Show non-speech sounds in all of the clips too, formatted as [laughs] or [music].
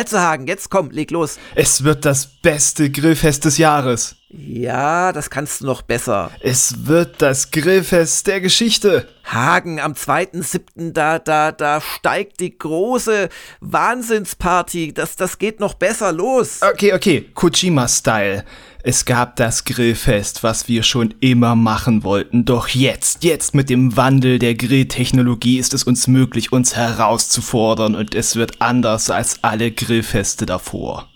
Also Hagen, jetzt komm, leg los. Es wird das beste Grillfest des Jahres. Ja, das kannst du noch besser. Es wird das Grillfest der Geschichte. Hagen, am 2.7. da, da, da steigt die große Wahnsinnsparty. Das, das geht noch besser los. Okay, okay, Kojima-Style. Es gab das Grillfest, was wir schon immer machen wollten. Doch jetzt, jetzt mit dem Wandel der Grilltechnologie ist es uns möglich, uns herauszufordern und es wird anders als alle Grillfeste davor.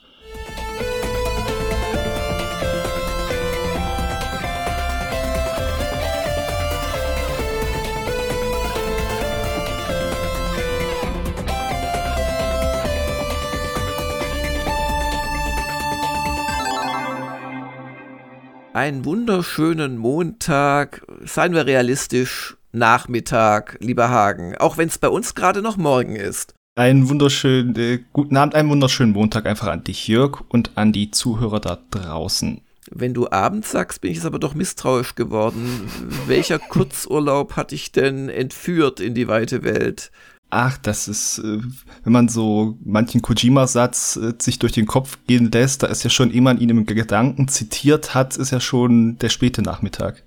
Einen wunderschönen Montag, seien wir realistisch, Nachmittag, lieber Hagen, auch wenn es bei uns gerade noch morgen ist. Einen wunderschönen, äh, guten Abend, einen wunderschönen Montag einfach an dich, Jörg, und an die Zuhörer da draußen. Wenn du Abend sagst, bin ich jetzt aber doch misstrauisch geworden. Welcher Kurzurlaub hat dich denn entführt in die weite Welt? Ach, das ist, äh, wenn man so manchen Kojima-Satz äh, sich durch den Kopf gehen lässt, da ist ja schon, ehe man ihn im Gedanken zitiert hat, ist ja schon der späte Nachmittag.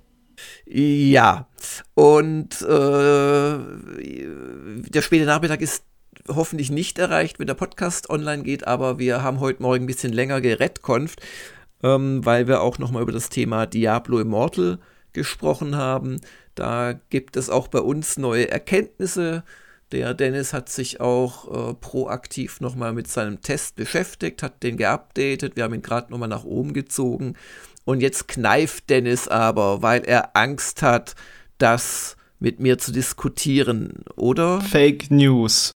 Ja, und äh, der späte Nachmittag ist hoffentlich nicht erreicht, wenn der Podcast online geht, aber wir haben heute Morgen ein bisschen länger gerettkonft, ähm, weil wir auch nochmal über das Thema Diablo Immortal gesprochen haben. Da gibt es auch bei uns neue Erkenntnisse der Dennis hat sich auch äh, proaktiv nochmal mit seinem Test beschäftigt, hat den geupdatet. Wir haben ihn gerade nochmal nach oben gezogen. Und jetzt kneift Dennis aber, weil er Angst hat, dass mit mir zu diskutieren, oder? Fake News.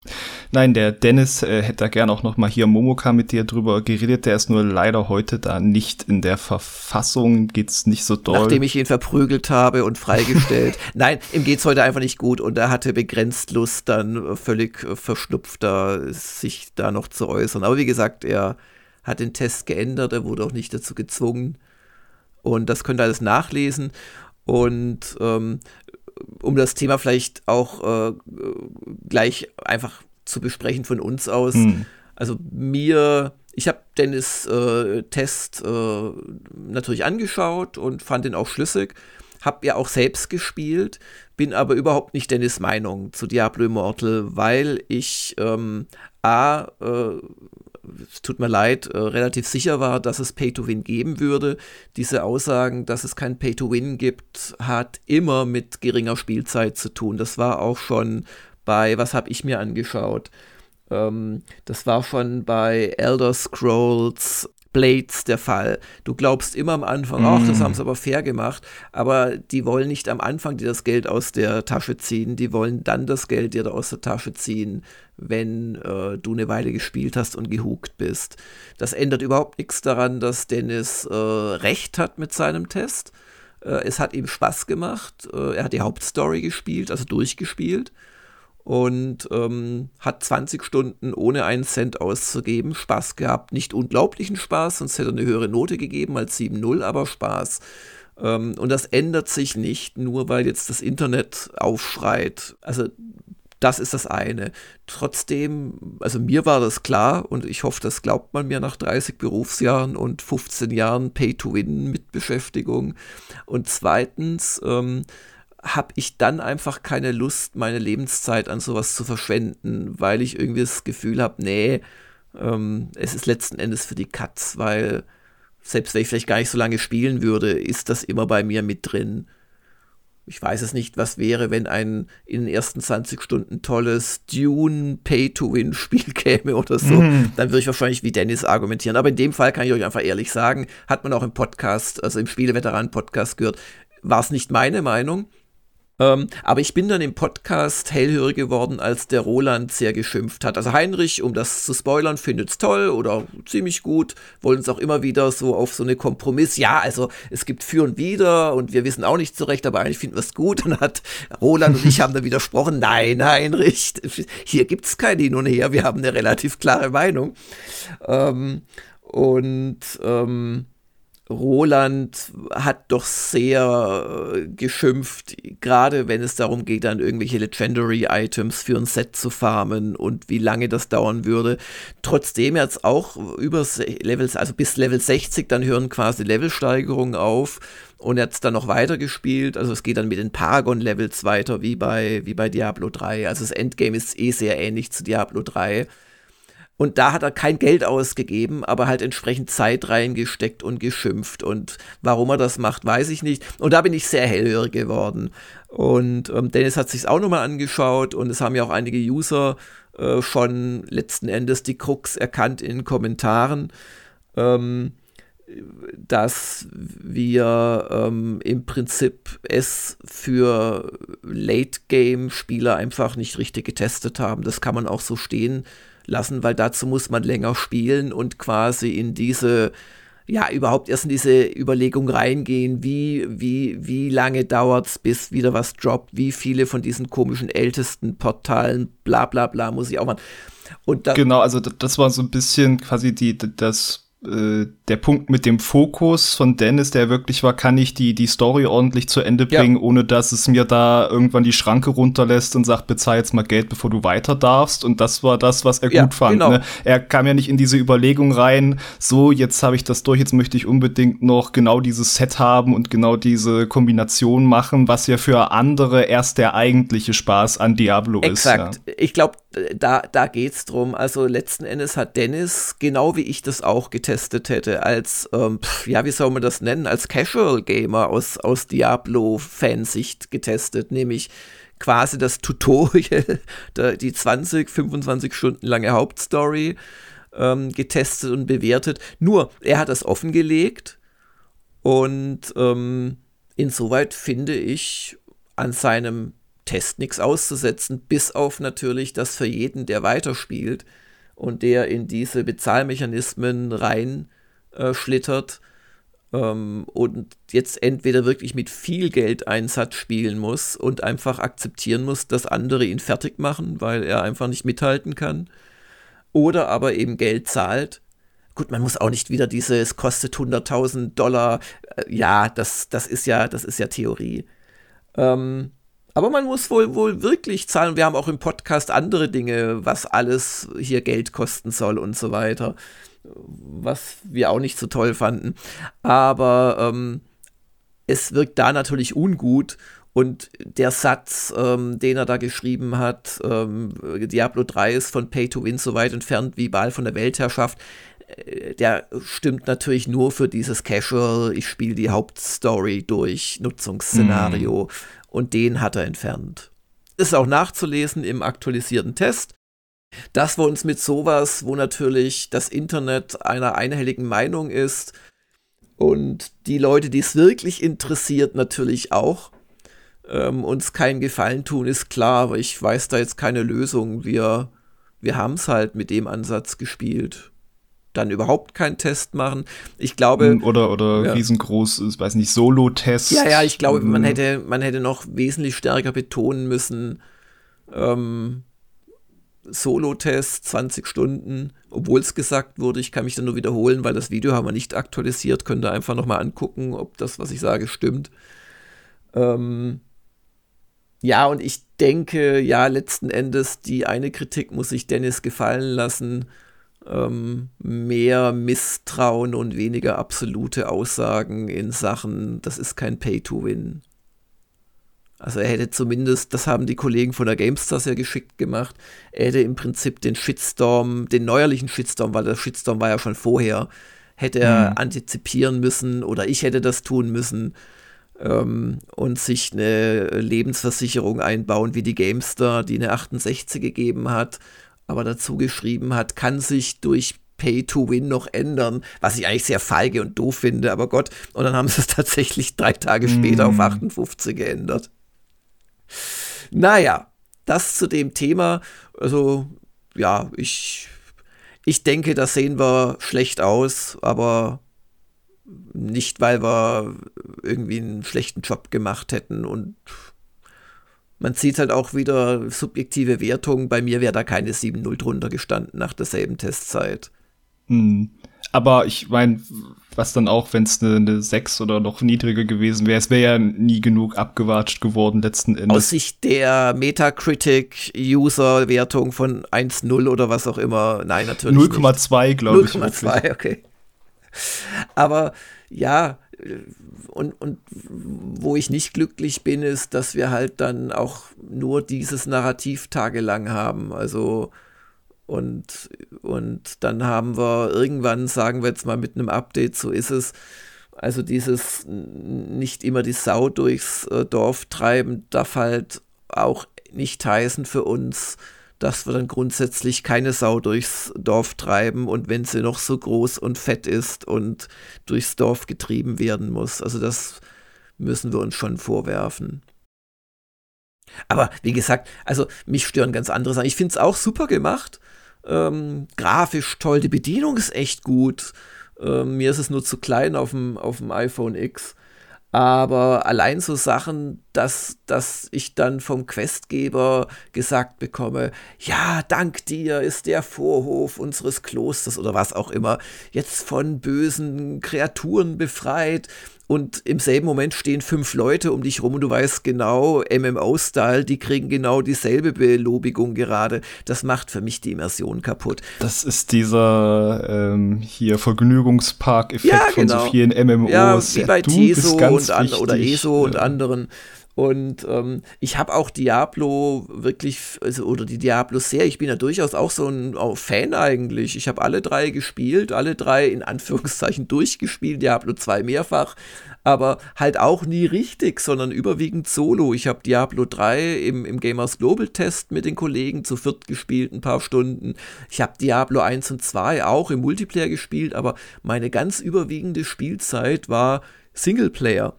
Nein, der Dennis äh, hätte da gern auch noch mal hier Momoka mit dir drüber geredet. Der ist nur leider heute da nicht in der Verfassung. Geht's nicht so doll. Nachdem ich ihn verprügelt habe und freigestellt. [laughs] Nein, ihm geht's heute einfach nicht gut und er hatte begrenzt Lust, dann völlig verschnupfter sich da noch zu äußern. Aber wie gesagt, er hat den Test geändert. Er wurde auch nicht dazu gezwungen. Und das könnt ihr alles nachlesen. Und ähm, um das Thema vielleicht auch äh, gleich einfach zu besprechen von uns aus. Hm. Also mir, ich habe Dennis äh, Test äh, natürlich angeschaut und fand ihn auch schlüssig. Hab ja auch selbst gespielt, bin aber überhaupt nicht Dennis Meinung zu Diablo Immortal, weil ich ähm, A, äh, tut mir leid, äh, relativ sicher war, dass es Pay-to-Win geben würde. Diese Aussagen, dass es kein Pay-to-Win gibt, hat immer mit geringer Spielzeit zu tun. Das war auch schon bei, was habe ich mir angeschaut? Ähm, das war schon bei Elder Scrolls Blades der Fall. Du glaubst immer am Anfang, ach, mm. das haben sie aber fair gemacht, aber die wollen nicht am Anfang dir das Geld aus der Tasche ziehen, die wollen dann das Geld dir aus der Tasche ziehen, wenn äh, du eine Weile gespielt hast und gehukt bist. Das ändert überhaupt nichts daran, dass Dennis äh, recht hat mit seinem Test. Äh, es hat ihm Spaß gemacht. Äh, er hat die Hauptstory gespielt, also durchgespielt und ähm, hat 20 Stunden ohne einen Cent auszugeben Spaß gehabt. Nicht unglaublichen Spaß, sonst hätte er eine höhere Note gegeben als 7-0, aber Spaß. Ähm, und das ändert sich nicht, nur weil jetzt das Internet aufschreit. Also das ist das eine. Trotzdem, also mir war das klar und ich hoffe, das glaubt man mir nach 30 Berufsjahren und 15 Jahren Pay-to-Win mit Beschäftigung. Und zweitens, ähm, habe ich dann einfach keine Lust, meine Lebenszeit an sowas zu verschwenden, weil ich irgendwie das Gefühl habe, nee, ähm, es ist letzten Endes für die Katz, weil selbst wenn ich vielleicht gar nicht so lange spielen würde, ist das immer bei mir mit drin. Ich weiß es nicht, was wäre, wenn ein in den ersten 20 Stunden tolles Dune Pay-to-Win-Spiel [laughs] käme oder so. Mhm. Dann würde ich wahrscheinlich wie Dennis argumentieren. Aber in dem Fall kann ich euch einfach ehrlich sagen, hat man auch im Podcast, also im Spieleveteran-Podcast gehört, war es nicht meine Meinung. Ähm, aber ich bin dann im Podcast hellhörig geworden, als der Roland sehr geschimpft hat. Also Heinrich, um das zu spoilern, findet es toll oder ziemlich gut, wollen es auch immer wieder so auf so eine Kompromiss. Ja, also es gibt für und wider und wir wissen auch nicht zurecht, aber eigentlich finden wir es gut. Und hat Roland und ich haben dann widersprochen, [laughs] nein, Heinrich, hier gibt es kein Hin und Her, wir haben eine relativ klare Meinung. Ähm, und ähm, Roland hat doch sehr äh, geschimpft, gerade wenn es darum geht, dann irgendwelche Legendary Items für ein Set zu farmen und wie lange das dauern würde. Trotzdem jetzt auch über Levels, also bis Level 60, dann hören quasi Levelsteigerungen auf und er hat dann noch weiter gespielt. Also es geht dann mit den Paragon-Levels weiter, wie bei, wie bei Diablo 3. Also das Endgame ist eh sehr ähnlich zu Diablo 3. Und da hat er kein Geld ausgegeben, aber halt entsprechend Zeit reingesteckt und geschimpft. Und warum er das macht, weiß ich nicht. Und da bin ich sehr hellhörig geworden. Und ähm, Dennis hat sich auch nochmal angeschaut und es haben ja auch einige User äh, schon letzten Endes die Krux erkannt in Kommentaren. Ähm, dass wir ähm, im Prinzip es für Late-Game-Spieler einfach nicht richtig getestet haben. Das kann man auch so stehen lassen, weil dazu muss man länger spielen und quasi in diese, ja, überhaupt erst in diese Überlegung reingehen, wie, wie, wie lange dauert es, bis wieder was droppt, wie viele von diesen komischen ältesten Portalen, bla bla bla, muss ich auch machen. Und genau, also das war so ein bisschen quasi die, das äh, der Punkt mit dem Fokus von Dennis, der wirklich war, kann ich die, die Story ordentlich zu Ende bringen, ja. ohne dass es mir da irgendwann die Schranke runterlässt und sagt, bezahl jetzt mal Geld, bevor du weiter darfst. Und das war das, was er ja, gut fand. Genau. Ne? Er kam ja nicht in diese Überlegung rein, so, jetzt habe ich das durch, jetzt möchte ich unbedingt noch genau dieses Set haben und genau diese Kombination machen, was ja für andere erst der eigentliche Spaß an Diablo Exakt. ist. Exakt. Ja. Ich glaube, da, da geht's drum. Also letzten Endes hat Dennis, genau wie ich das auch getestet hätte, als, ähm, pf, ja, wie soll man das nennen, als Casual Gamer aus, aus Diablo-Fansicht getestet, nämlich quasi das Tutorial, [laughs] die 20, 25 Stunden lange Hauptstory ähm, getestet und bewertet. Nur, er hat das offengelegt und ähm, insoweit finde ich an seinem Test nichts auszusetzen, bis auf natürlich, dass für jeden, der weiterspielt und der in diese Bezahlmechanismen rein äh, ähm, und jetzt entweder wirklich mit viel Geldeinsatz spielen muss und einfach akzeptieren muss, dass andere ihn fertig machen, weil er einfach nicht mithalten kann, oder aber eben Geld zahlt. Gut, man muss auch nicht wieder diese, es kostet 100.000 Dollar. Äh, ja, das, das ist ja, das ist ja Theorie. Ähm, aber man muss wohl, wohl wirklich zahlen. Wir haben auch im Podcast andere Dinge, was alles hier Geld kosten soll und so weiter. Was wir auch nicht so toll fanden. Aber ähm, es wirkt da natürlich ungut. Und der Satz, ähm, den er da geschrieben hat, ähm, Diablo 3 ist von Pay to Win so weit entfernt wie Ball von der Weltherrschaft, äh, der stimmt natürlich nur für dieses Casual, ich spiele die Hauptstory durch Nutzungsszenario. Und den hat er entfernt. Ist auch nachzulesen im aktualisierten Test. Dass wir uns mit sowas, wo natürlich das Internet einer einhelligen Meinung ist und die Leute, die es wirklich interessiert, natürlich auch, ähm, uns keinen Gefallen tun, ist klar, aber ich weiß da jetzt keine Lösung. Wir, wir haben es halt mit dem Ansatz gespielt dann überhaupt keinen Test machen. Ich glaube. Hm, oder, oder ja. riesengroß, ich weiß nicht, Solo-Test. Ja, ja, ich glaube, man hm. hätte, man hätte noch wesentlich stärker betonen müssen, ähm, Solo-Test, 20 Stunden, obwohl es gesagt wurde, ich kann mich dann nur wiederholen, weil das Video haben wir nicht aktualisiert, könnt ihr einfach nochmal angucken, ob das, was ich sage, stimmt. Ähm, ja, und ich denke, ja, letzten Endes, die eine Kritik muss sich Dennis gefallen lassen ähm, mehr Misstrauen und weniger absolute Aussagen in Sachen, das ist kein Pay-to-Win. Also er hätte zumindest, das haben die Kollegen von der GameStars ja geschickt gemacht, er hätte im Prinzip den Shitstorm, den neuerlichen Shitstorm, weil der Shitstorm war ja schon vorher, hätte er mhm. antizipieren müssen oder ich hätte das tun müssen ähm, und sich eine Lebensversicherung einbauen wie die GameStar, die eine 68 gegeben hat aber dazu geschrieben hat, kann sich durch Pay to Win noch ändern, was ich eigentlich sehr feige und doof finde, aber Gott, und dann haben sie es [laughs] tatsächlich drei Tage später mm. auf 58 geändert. Naja, das zu dem Thema. Also, ja, ich, ich denke, da sehen wir schlecht aus, aber nicht, weil wir irgendwie einen schlechten Job gemacht hätten und man sieht halt auch wieder subjektive Wertungen. Bei mir wäre da keine 7-0 drunter gestanden nach derselben Testzeit. Hm. Aber ich meine, was dann auch, wenn es eine, eine 6 oder noch niedriger gewesen wäre, es wäre ja nie genug abgewatscht geworden letzten Endes. Aus Sicht der Metacritic-User-Wertung von 1,0 oder was auch immer, nein, natürlich 0,2, glaube ich. 0,2, okay. Aber ja, und, und wo ich nicht glücklich bin, ist, dass wir halt dann auch nur dieses Narrativ tagelang haben. Also und, und dann haben wir irgendwann, sagen wir jetzt mal mit einem Update, so ist es, also dieses nicht immer die Sau durchs äh, Dorf treiben, darf halt auch nicht heißen für uns, dass wir dann grundsätzlich keine Sau durchs Dorf treiben und wenn sie noch so groß und fett ist und durchs Dorf getrieben werden muss. Also das müssen wir uns schon vorwerfen. Aber wie gesagt, also mich stören ganz andere Sachen. Ich finde es auch super gemacht. Ähm, grafisch toll, die Bedienung ist echt gut. Ähm, mir ist es nur zu klein auf dem, auf dem iPhone X. Aber allein so Sachen, dass, dass ich dann vom Questgeber gesagt bekomme, ja, dank dir ist der Vorhof unseres Klosters oder was auch immer jetzt von bösen Kreaturen befreit und im selben Moment stehen fünf Leute um dich rum und du weißt genau, MMO-Style, die kriegen genau dieselbe Belobigung gerade. Das macht für mich die Immersion kaputt. Das ist dieser ähm, hier Vergnügungspark-Effekt ja, genau. von so vielen MMOs. Ja, wie bei Teso und an, oder ESO und anderen. Und ähm, ich habe auch Diablo wirklich, also, oder die Diablo-Serie, ich bin ja durchaus auch so ein auch Fan eigentlich. Ich habe alle drei gespielt, alle drei in Anführungszeichen [laughs] durchgespielt, Diablo 2 mehrfach, aber halt auch nie richtig, sondern überwiegend solo. Ich habe Diablo 3 im, im Gamers Global Test mit den Kollegen zu viert gespielt, ein paar Stunden. Ich habe Diablo 1 und 2 auch im Multiplayer gespielt, aber meine ganz überwiegende Spielzeit war Singleplayer.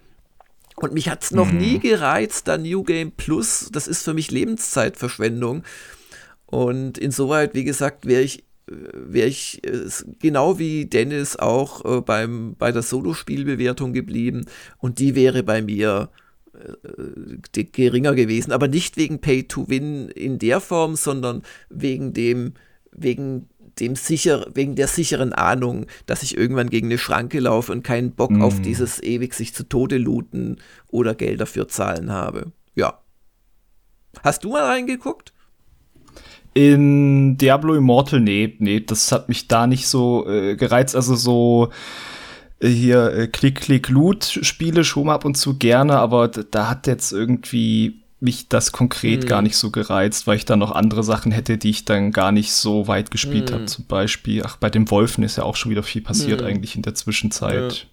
Und mich hat es noch mhm. nie gereizt, da New Game Plus, das ist für mich Lebenszeitverschwendung. Und insoweit, wie gesagt, wäre ich, äh, wäre ich äh, genau wie Dennis auch äh, beim, bei der Solospielbewertung geblieben. Und die wäre bei mir äh, geringer gewesen. Aber nicht wegen Pay to Win in der Form, sondern wegen dem, wegen dem sicher, wegen der sicheren Ahnung, dass ich irgendwann gegen eine Schranke laufe und keinen Bock mm. auf mhm. dieses ewig sich zu Tode looten oder Geld dafür zahlen habe. Ja. Hast du mal reingeguckt? In Diablo Immortal, nee, nee, das hat mich da nicht so äh, gereizt. Also so äh, hier äh, Klick-Klick-Loot-Spiele schon mal ab und zu gerne, aber da hat jetzt irgendwie mich das konkret mm. gar nicht so gereizt, weil ich dann noch andere Sachen hätte, die ich dann gar nicht so weit gespielt mm. habe. Zum Beispiel, ach, bei den Wolfen ist ja auch schon wieder viel passiert mm. eigentlich in der Zwischenzeit.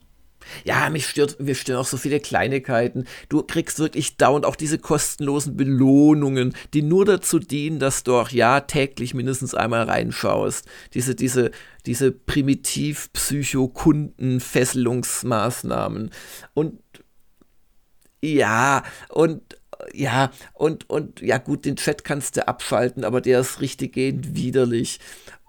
Ja. ja. mich stört, wir stören auch so viele Kleinigkeiten. Du kriegst wirklich dauernd auch diese kostenlosen Belohnungen, die nur dazu dienen, dass du auch ja täglich mindestens einmal reinschaust. Diese, diese, diese primitiv-psycho-Kunden-Fesselungsmaßnahmen. Und ja, und ja, und, und ja gut, den Chat kannst du abschalten, aber der ist richtiggehend widerlich.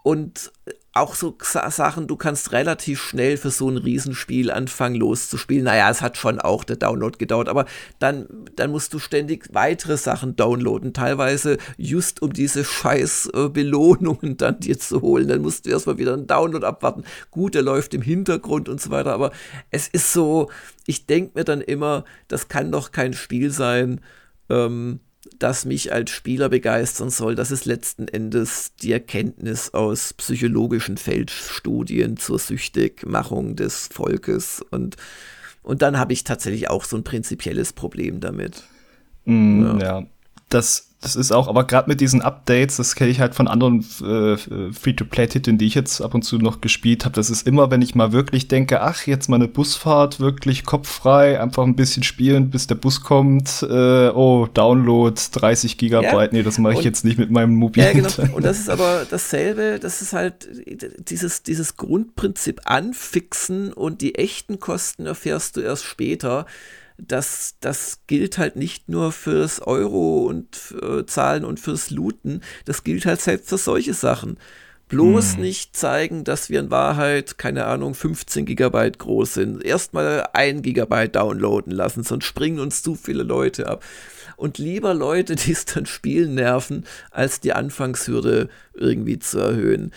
Und auch so Sachen, du kannst relativ schnell für so ein Riesenspiel anfangen loszuspielen. Naja, es hat schon auch der Download gedauert, aber dann, dann musst du ständig weitere Sachen downloaden, teilweise just um diese scheiß äh, Belohnungen dann dir zu holen. Dann musst du erstmal wieder einen Download abwarten. Gut, der läuft im Hintergrund und so weiter, aber es ist so, ich denke mir dann immer, das kann doch kein Spiel sein, ähm, das mich als Spieler begeistern soll, das ist letzten Endes die Erkenntnis aus psychologischen Feldstudien zur Süchtigmachung des Volkes. Und, und dann habe ich tatsächlich auch so ein prinzipielles Problem damit. Mm, ja. ja. Das das ist auch, aber gerade mit diesen Updates, das kenne ich halt von anderen äh, Free-to-Play-Titeln, die ich jetzt ab und zu noch gespielt habe. Das ist immer, wenn ich mal wirklich denke, ach, jetzt mal eine Busfahrt, wirklich kopffrei, einfach ein bisschen spielen, bis der Bus kommt. Äh, oh, Download 30 Gigabyte. Ja. Nee, das mache ich und, jetzt nicht mit meinem mobilen. Ja, genau. [laughs] Und das ist aber dasselbe, das ist halt dieses, dieses Grundprinzip anfixen und die echten Kosten erfährst du erst später das, das gilt halt nicht nur fürs Euro und äh, Zahlen und fürs Looten, das gilt halt selbst für solche Sachen. Bloß hm. nicht zeigen, dass wir in Wahrheit, keine Ahnung, 15 Gigabyte groß sind. Erstmal ein Gigabyte downloaden lassen, sonst springen uns zu viele Leute ab. Und lieber Leute, [laughs] die es dann spielen nerven, als die Anfangshürde irgendwie zu erhöhen.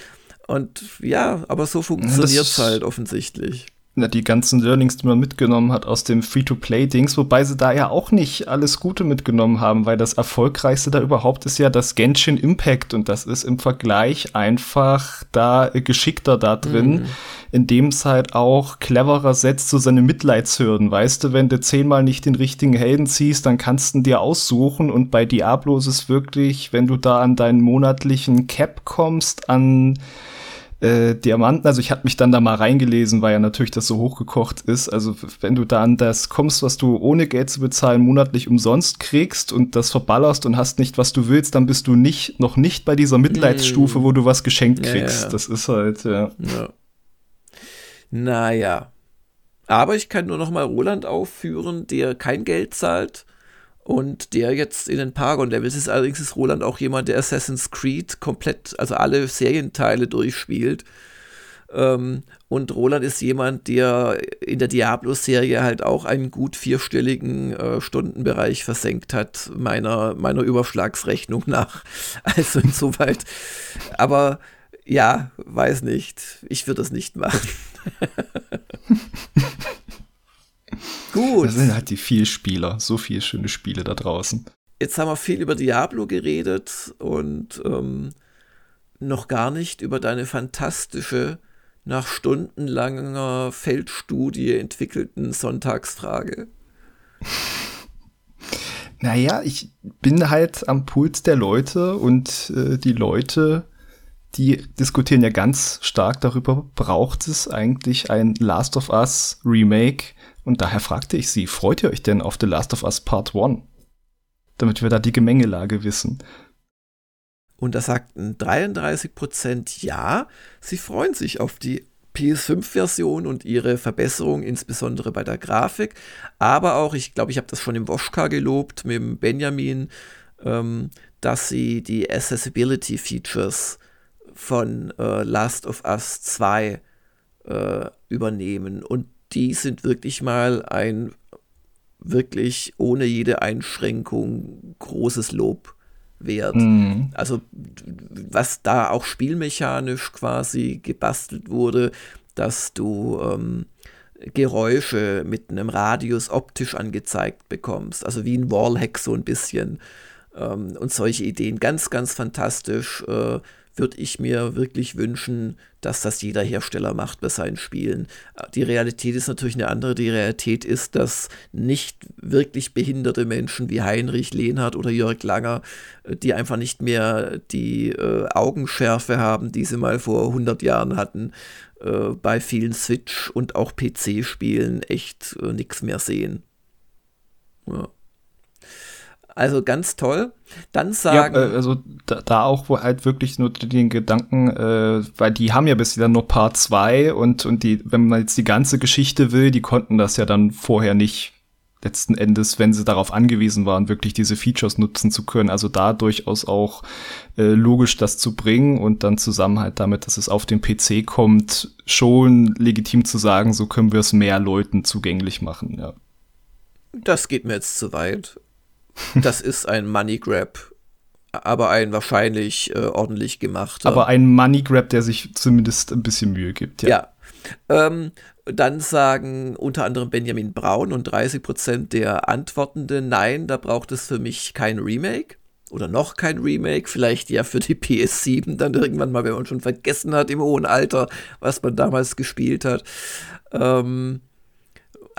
Und ja, aber so funktioniert es halt offensichtlich na, die ganzen Learnings, die man mitgenommen hat aus dem Free-to-Play-Dings, wobei sie da ja auch nicht alles Gute mitgenommen haben, weil das erfolgreichste da überhaupt ist ja das Genshin Impact und das ist im Vergleich einfach da geschickter da drin, mhm. indem es halt auch cleverer setzt zu so seine Mitleidshürden. Weißt du, wenn du zehnmal nicht den richtigen Helden ziehst, dann kannst du ihn dir aussuchen und bei Diablo ist es wirklich, wenn du da an deinen monatlichen Cap kommst, an äh, Diamanten. Also ich hatte mich dann da mal reingelesen, weil ja natürlich das so hochgekocht ist. Also wenn du da an das kommst, was du ohne Geld zu bezahlen monatlich umsonst kriegst und das verballerst und hast nicht, was du willst, dann bist du nicht noch nicht bei dieser Mitleidsstufe, mm. wo du was geschenkt kriegst. Ja, ja. Das ist halt, ja. ja. Naja. Aber ich kann nur noch mal Roland aufführen, der kein Geld zahlt und der jetzt in den Paragon-Levels ist. Allerdings ist Roland auch jemand, der Assassin's Creed komplett, also alle Serienteile durchspielt. Ähm, und Roland ist jemand, der in der Diablo-Serie halt auch einen gut vierstelligen äh, Stundenbereich versenkt hat, meiner, meiner Überschlagsrechnung nach. [laughs] Also insoweit. Aber ja, weiß nicht. Ich würde das nicht machen. [laughs] Gut. Das sind halt die Vielspieler. So viele schöne Spiele da draußen. Jetzt haben wir viel über Diablo geredet und ähm, noch gar nicht über deine fantastische, nach stundenlanger Feldstudie entwickelten Sonntagsfrage. [laughs] Naja, ich bin halt am Puls der Leute und äh, die Leute, die diskutieren ja ganz stark darüber, braucht es eigentlich ein Last of Us Remake und daher fragte ich sie, freut ihr euch denn auf The Last of Us Part 1? Damit wir da die Gemengelage wissen. Und da sagten 33% ja, sie freuen sich auf die PS5-Version und ihre Verbesserung, insbesondere bei der Grafik. Aber auch, ich glaube, ich habe das schon im Woschka gelobt mit dem Benjamin, ähm, dass sie die Accessibility-Features von äh, Last of Us 2 äh, übernehmen. Und die sind wirklich mal ein wirklich ohne jede Einschränkung großes Lob wert. Mhm. Also was da auch spielmechanisch quasi gebastelt wurde, dass du ähm, Geräusche mit einem Radius optisch angezeigt bekommst, also wie ein Wallhack so ein bisschen ähm, und solche Ideen, ganz, ganz fantastisch. Äh, würde ich mir wirklich wünschen, dass das jeder Hersteller macht bei seinen Spielen. Die Realität ist natürlich eine andere. Die Realität ist, dass nicht wirklich behinderte Menschen wie Heinrich Lehnhardt oder Jörg Langer, äh, die einfach nicht mehr die äh, Augenschärfe haben, die sie mal vor 100 Jahren hatten, äh, bei vielen Switch- und auch PC-Spielen echt äh, nichts mehr sehen. Ja. Also ganz toll. Dann sagen. Ja, äh, also da, da, auch wo halt wirklich nur den Gedanken, äh, weil die haben ja bis dann nur Part 2 und, und die, wenn man jetzt die ganze Geschichte will, die konnten das ja dann vorher nicht letzten Endes, wenn sie darauf angewiesen waren, wirklich diese Features nutzen zu können. Also da durchaus auch äh, logisch das zu bringen und dann zusammen halt damit, dass es auf den PC kommt, schon legitim zu sagen, so können wir es mehr Leuten zugänglich machen, ja. Das geht mir jetzt zu weit. [laughs] Das ist ein Money Grab, aber ein wahrscheinlich äh, ordentlich gemachter. Aber ein Money Grab, der sich zumindest ein bisschen Mühe gibt. Ja. ja. Ähm, dann sagen unter anderem Benjamin Braun und 30 Prozent der Antwortenden, nein, da braucht es für mich kein Remake oder noch kein Remake, vielleicht ja für die PS7 dann irgendwann mal, wenn man schon vergessen hat im hohen Alter, was man damals gespielt hat. Ähm,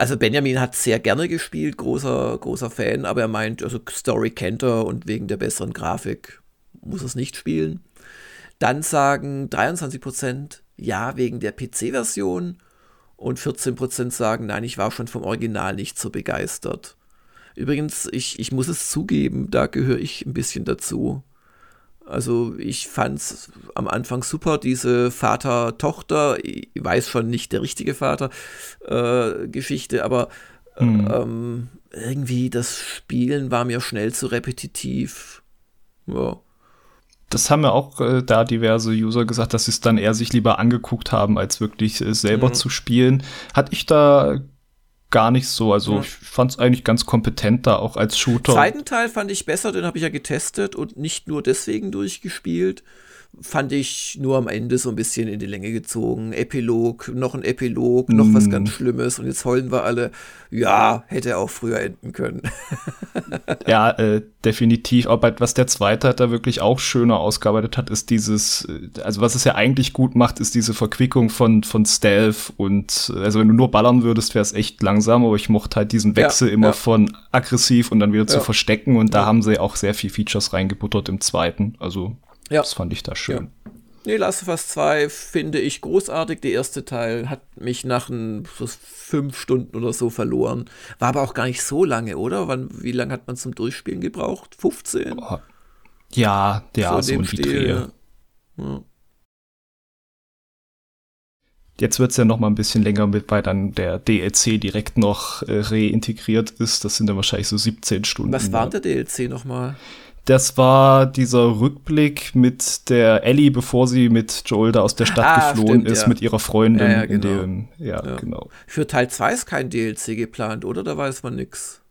also Benjamin hat sehr gerne gespielt, großer, großer Fan, aber er meint, also Story kennt er und wegen der besseren Grafik muss er es nicht spielen. Dann sagen 23% ja wegen der PC-Version und 14% sagen, nein, ich war schon vom Original nicht so begeistert. Übrigens, ich, ich muss es zugeben, da gehöre ich ein bisschen dazu. Also ich fand es am Anfang super, diese Vater-Tochter, ich weiß schon nicht der richtige Vater, äh, Geschichte, aber mhm. ähm, irgendwie das Spielen war mir schnell zu repetitiv. Ja. Das haben ja auch äh, da diverse User gesagt, dass sie es dann eher sich lieber angeguckt haben, als wirklich äh, selber mhm. zu spielen. Hatte ich da gar nicht so. Also ja. ich fand es eigentlich ganz kompetent da auch als Shooter. Den zweiten Teil fand ich besser, den habe ich ja getestet und nicht nur deswegen durchgespielt, fand ich nur am Ende so ein bisschen in die Länge gezogen. Epilog, noch ein Epilog, noch mm. was ganz Schlimmes und jetzt heulen wir alle. Ja, hätte auch früher enden können. [laughs] ja, äh, definitiv. Aber was der zweite hat da wirklich auch schöner ausgearbeitet hat, ist dieses, äh, also was es ja eigentlich gut macht, ist diese Verquickung von, von Stealth und, also wenn du nur ballern würdest, wäre es echt langsam, aber ich mochte halt diesen Wechsel ja, immer ja. von aggressiv und dann wieder ja. zu verstecken und da haben sie auch sehr viel Features reingebuttert im zweiten. Also ja. Das fand ich da schön. Ja. Nee, Last of Us 2 finde ich großartig. Der erste Teil hat mich nach ein, fünf Stunden oder so verloren. War aber auch gar nicht so lange, oder? Wann, wie lange hat man zum Durchspielen gebraucht? 15? Oh. Ja, ja, so, so die Dreh. Ja. Jetzt wird es ja noch mal ein bisschen länger mit, weil dann der DLC direkt noch äh, reintegriert ist. Das sind dann wahrscheinlich so 17 Stunden. Was war der DLC noch mal? Das war dieser Rückblick mit der Ellie, bevor sie mit Joel da aus der Stadt ah, geflohen stimmt, ist, ja. mit ihrer Freundin. Ja, ja, genau. Dem, ja, genau. Für Teil 2 ist kein DLC geplant, oder? Da weiß man nichts.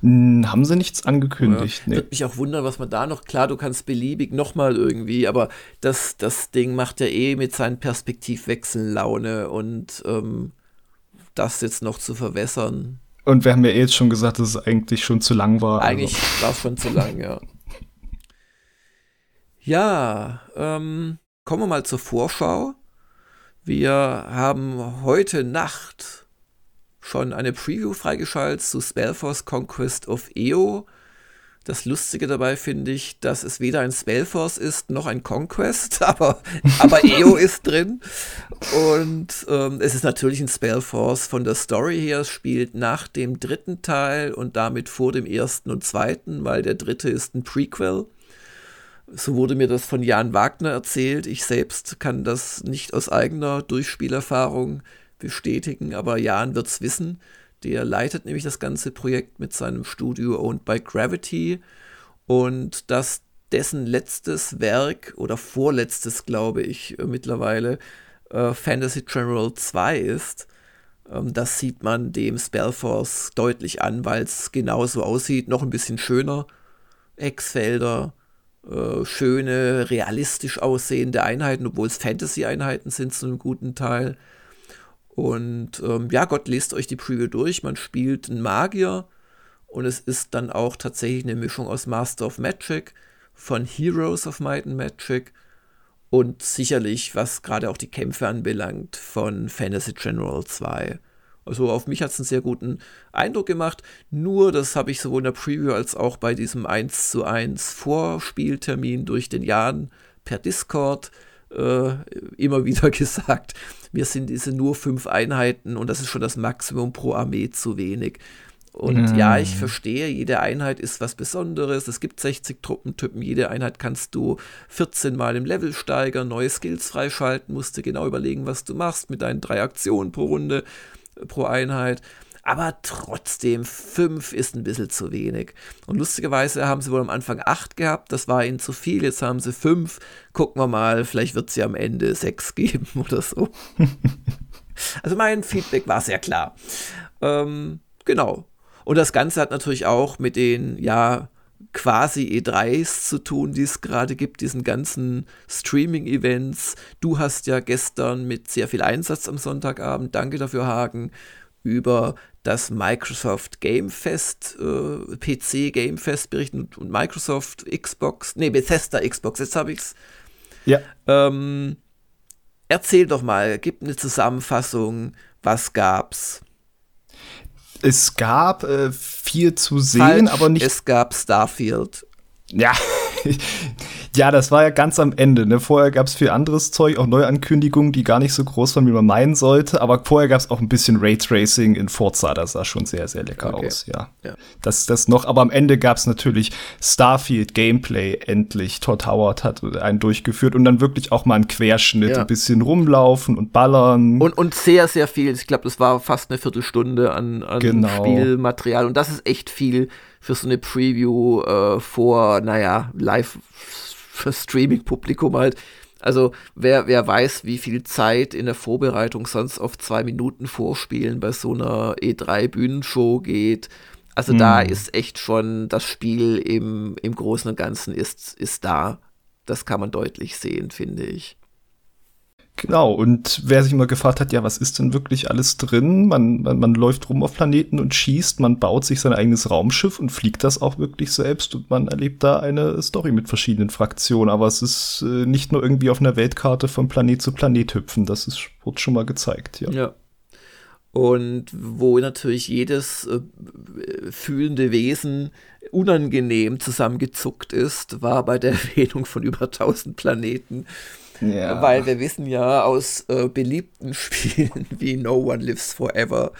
Hm, haben sie nichts angekündigt? Ja. Nee. Würde mich auch wundern, was man da noch. Klar, du kannst beliebig nochmal irgendwie, aber das, das Ding macht ja eh mit seinen Perspektivwechseln Laune und ähm, das jetzt noch zu verwässern. Und wir haben ja eh jetzt schon gesagt, dass es eigentlich schon zu lang war. Also. Eigentlich also. war es schon zu lang, ja. Ja, ähm, kommen wir mal zur Vorschau. Wir haben heute Nacht schon eine Preview freigeschaltet zu Spellforce Conquest of EO. Das Lustige dabei finde ich, dass es weder ein Spellforce ist noch ein Conquest, [laughs] aber, aber [laughs] EO ist drin. Und ähm, es ist natürlich ein Spellforce von der Story her. Es spielt nach dem dritten Teil und damit vor dem ersten und zweiten, weil der dritte ist ein Prequel. So wurde mir das von Jan Wagner erzählt. Ich selbst kann das nicht aus eigener Durchspielerfahrung bestätigen, aber Jan wird es wissen. Der leitet nämlich das ganze Projekt mit seinem Studio Owned by Gravity und das dessen letztes Werk oder vorletztes, glaube ich, äh, mittlerweile äh, Fantasy General 2 ist. Ähm, das sieht man dem Spellforce deutlich an, weil es genauso aussieht, noch ein bisschen schöner. Ex-Felder, äh, schöne, realistisch aussehende Einheiten, obwohl es Fantasy-Einheiten sind zu einem guten Teil. Und ähm, ja, Gott, lest euch die Preview durch. Man spielt einen Magier und es ist dann auch tatsächlich eine Mischung aus Master of Magic, von Heroes of Might and Magic und sicherlich, was gerade auch die Kämpfe anbelangt, von Fantasy General 2. Also auf mich hat es einen sehr guten Eindruck gemacht. Nur, das habe ich sowohl in der Preview als auch bei diesem 1 zu 1 Vorspieltermin durch den Jan per Discord äh, immer [laughs] wieder gesagt, mir sind diese nur fünf Einheiten und das ist schon das Maximum pro Armee zu wenig. Und mhm. ja, ich verstehe, jede Einheit ist was Besonderes. Es gibt 60 Truppentypen. Jede Einheit kannst du 14 Mal im Level steigern, neue Skills freischalten, musst du genau überlegen, was du machst mit deinen drei Aktionen pro Runde, pro Einheit aber trotzdem fünf ist ein bisschen zu wenig. Und lustigerweise haben sie wohl am Anfang acht gehabt, das war ihnen zu viel, jetzt haben sie fünf. Gucken wir mal, vielleicht wird sie am Ende sechs [laughs] geben oder so. [laughs] also mein Feedback war sehr klar. Ähm, genau. Und das Ganze hat natürlich auch mit den, ja, quasi E3s zu tun, die es gerade gibt, diesen ganzen Streaming-Events. Du hast ja gestern mit sehr viel Einsatz am Sonntagabend, danke dafür, Hagen, über das Microsoft Game Fest, äh, PC Game Fest berichten und Microsoft Xbox, nee, Bethesda Xbox, jetzt habe ich's. Ja. Ähm, erzähl doch mal, gib eine Zusammenfassung, was gab's? Es gab äh, viel zu sehen, Falsch, aber nicht. Es gab Starfield. Ja, [laughs] ja, das war ja ganz am Ende. Ne? Vorher gab es viel anderes Zeug, auch Neuankündigungen, die gar nicht so groß waren, wie man meinen sollte. Aber vorher gab es auch ein bisschen Raytracing in Forza. Das sah schon sehr, sehr lecker okay. aus. Ja. ja. Das, das noch. Aber am Ende gab es natürlich Starfield Gameplay endlich. Todd Howard hat einen durchgeführt und dann wirklich auch mal einen Querschnitt, ja. ein bisschen rumlaufen und ballern. Und, und sehr, sehr viel. Ich glaube, das war fast eine Viertelstunde an, an genau. Spielmaterial. Und das ist echt viel für so eine Preview äh, vor, naja, live für Streaming-Publikum halt. Also wer, wer weiß, wie viel Zeit in der Vorbereitung sonst auf zwei Minuten Vorspielen bei so einer E3-Bühnenshow geht. Also mhm. da ist echt schon das Spiel im, im Großen und Ganzen ist, ist da. Das kann man deutlich sehen, finde ich. Genau, und wer sich mal gefragt hat, ja, was ist denn wirklich alles drin? Man, man, man läuft rum auf Planeten und schießt, man baut sich sein eigenes Raumschiff und fliegt das auch wirklich selbst und man erlebt da eine Story mit verschiedenen Fraktionen. Aber es ist äh, nicht nur irgendwie auf einer Weltkarte von Planet zu Planet hüpfen, das ist, wurde schon mal gezeigt, ja. Ja. Und wo natürlich jedes äh, fühlende Wesen unangenehm zusammengezuckt ist, war bei der [laughs] Erwähnung von über 1000 Planeten ja. Weil wir wissen ja aus äh, beliebten [laughs] Spielen wie No One Lives Forever,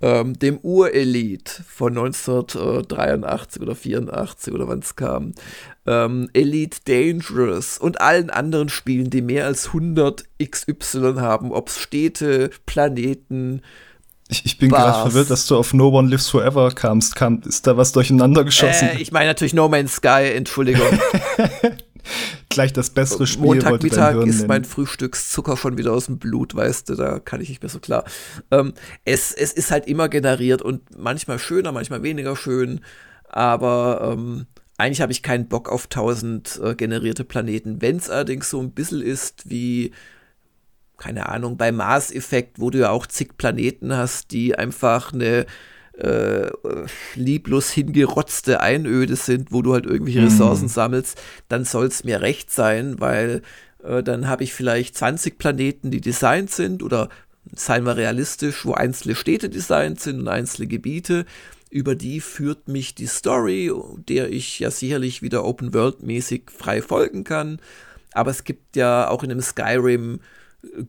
ähm, dem Ur-Elite von 1983 oder 84 oder wann es kam, ähm, Elite Dangerous und allen anderen Spielen, die mehr als 100 XY haben, ob es Städte, Planeten, ich, ich bin gerade verwirrt, dass du auf No One Lives Forever kamst. Kam, ist da was durcheinander geschossen? Äh, ich meine natürlich No Man's Sky, Entschuldigung. [laughs] Gleich das bessere Spiel. Montagmittag ist nennen. mein Frühstückszucker schon wieder aus dem Blut, weißt du, da kann ich nicht mehr so klar. Ähm, es, es ist halt immer generiert und manchmal schöner, manchmal weniger schön, aber ähm, eigentlich habe ich keinen Bock auf tausend äh, generierte Planeten. Wenn es allerdings so ein bisschen ist wie, keine Ahnung, bei Mars-Effekt, wo du ja auch zig Planeten hast, die einfach eine äh, lieblos hingerotzte Einöde sind, wo du halt irgendwelche mhm. Ressourcen sammelst, dann soll es mir recht sein, weil äh, dann habe ich vielleicht 20 Planeten, die designt sind oder seien wir realistisch, wo einzelne Städte designt sind und einzelne Gebiete. Über die führt mich die Story, der ich ja sicherlich wieder Open World mäßig frei folgen kann. Aber es gibt ja auch in einem Skyrim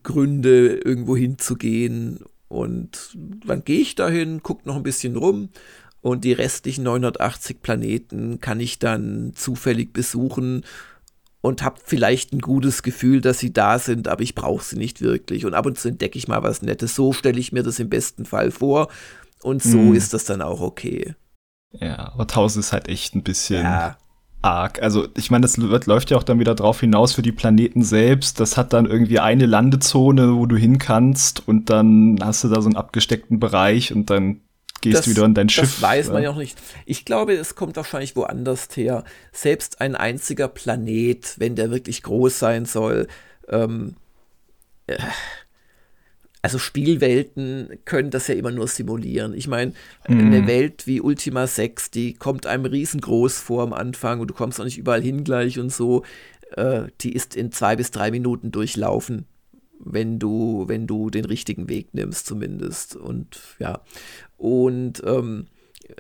Gründe, irgendwo hinzugehen und dann gehe ich dahin, gucke noch ein bisschen rum und die restlichen 980 Planeten kann ich dann zufällig besuchen und habe vielleicht ein gutes Gefühl, dass sie da sind, aber ich brauche sie nicht wirklich. Und ab und zu entdecke ich mal was Nettes. So stelle ich mir das im besten Fall vor und so mhm. ist das dann auch okay. Ja, aber 1000 ist halt echt ein bisschen. Ja arg. Also ich meine, das läuft ja auch dann wieder drauf hinaus für die Planeten selbst. Das hat dann irgendwie eine Landezone, wo du hin kannst und dann hast du da so einen abgesteckten Bereich und dann gehst das, du wieder in dein Schiff. Das weiß man ja auch nicht. Ich glaube, es kommt wahrscheinlich woanders her. Selbst ein einziger Planet, wenn der wirklich groß sein soll, ähm, äh, also Spielwelten können das ja immer nur simulieren. Ich meine, mhm. eine Welt wie Ultima 6, die kommt einem riesengroß vor am Anfang und du kommst auch nicht überall hin gleich und so. Äh, die ist in zwei bis drei Minuten durchlaufen, wenn du, wenn du den richtigen Weg nimmst, zumindest. Und ja. Und ähm,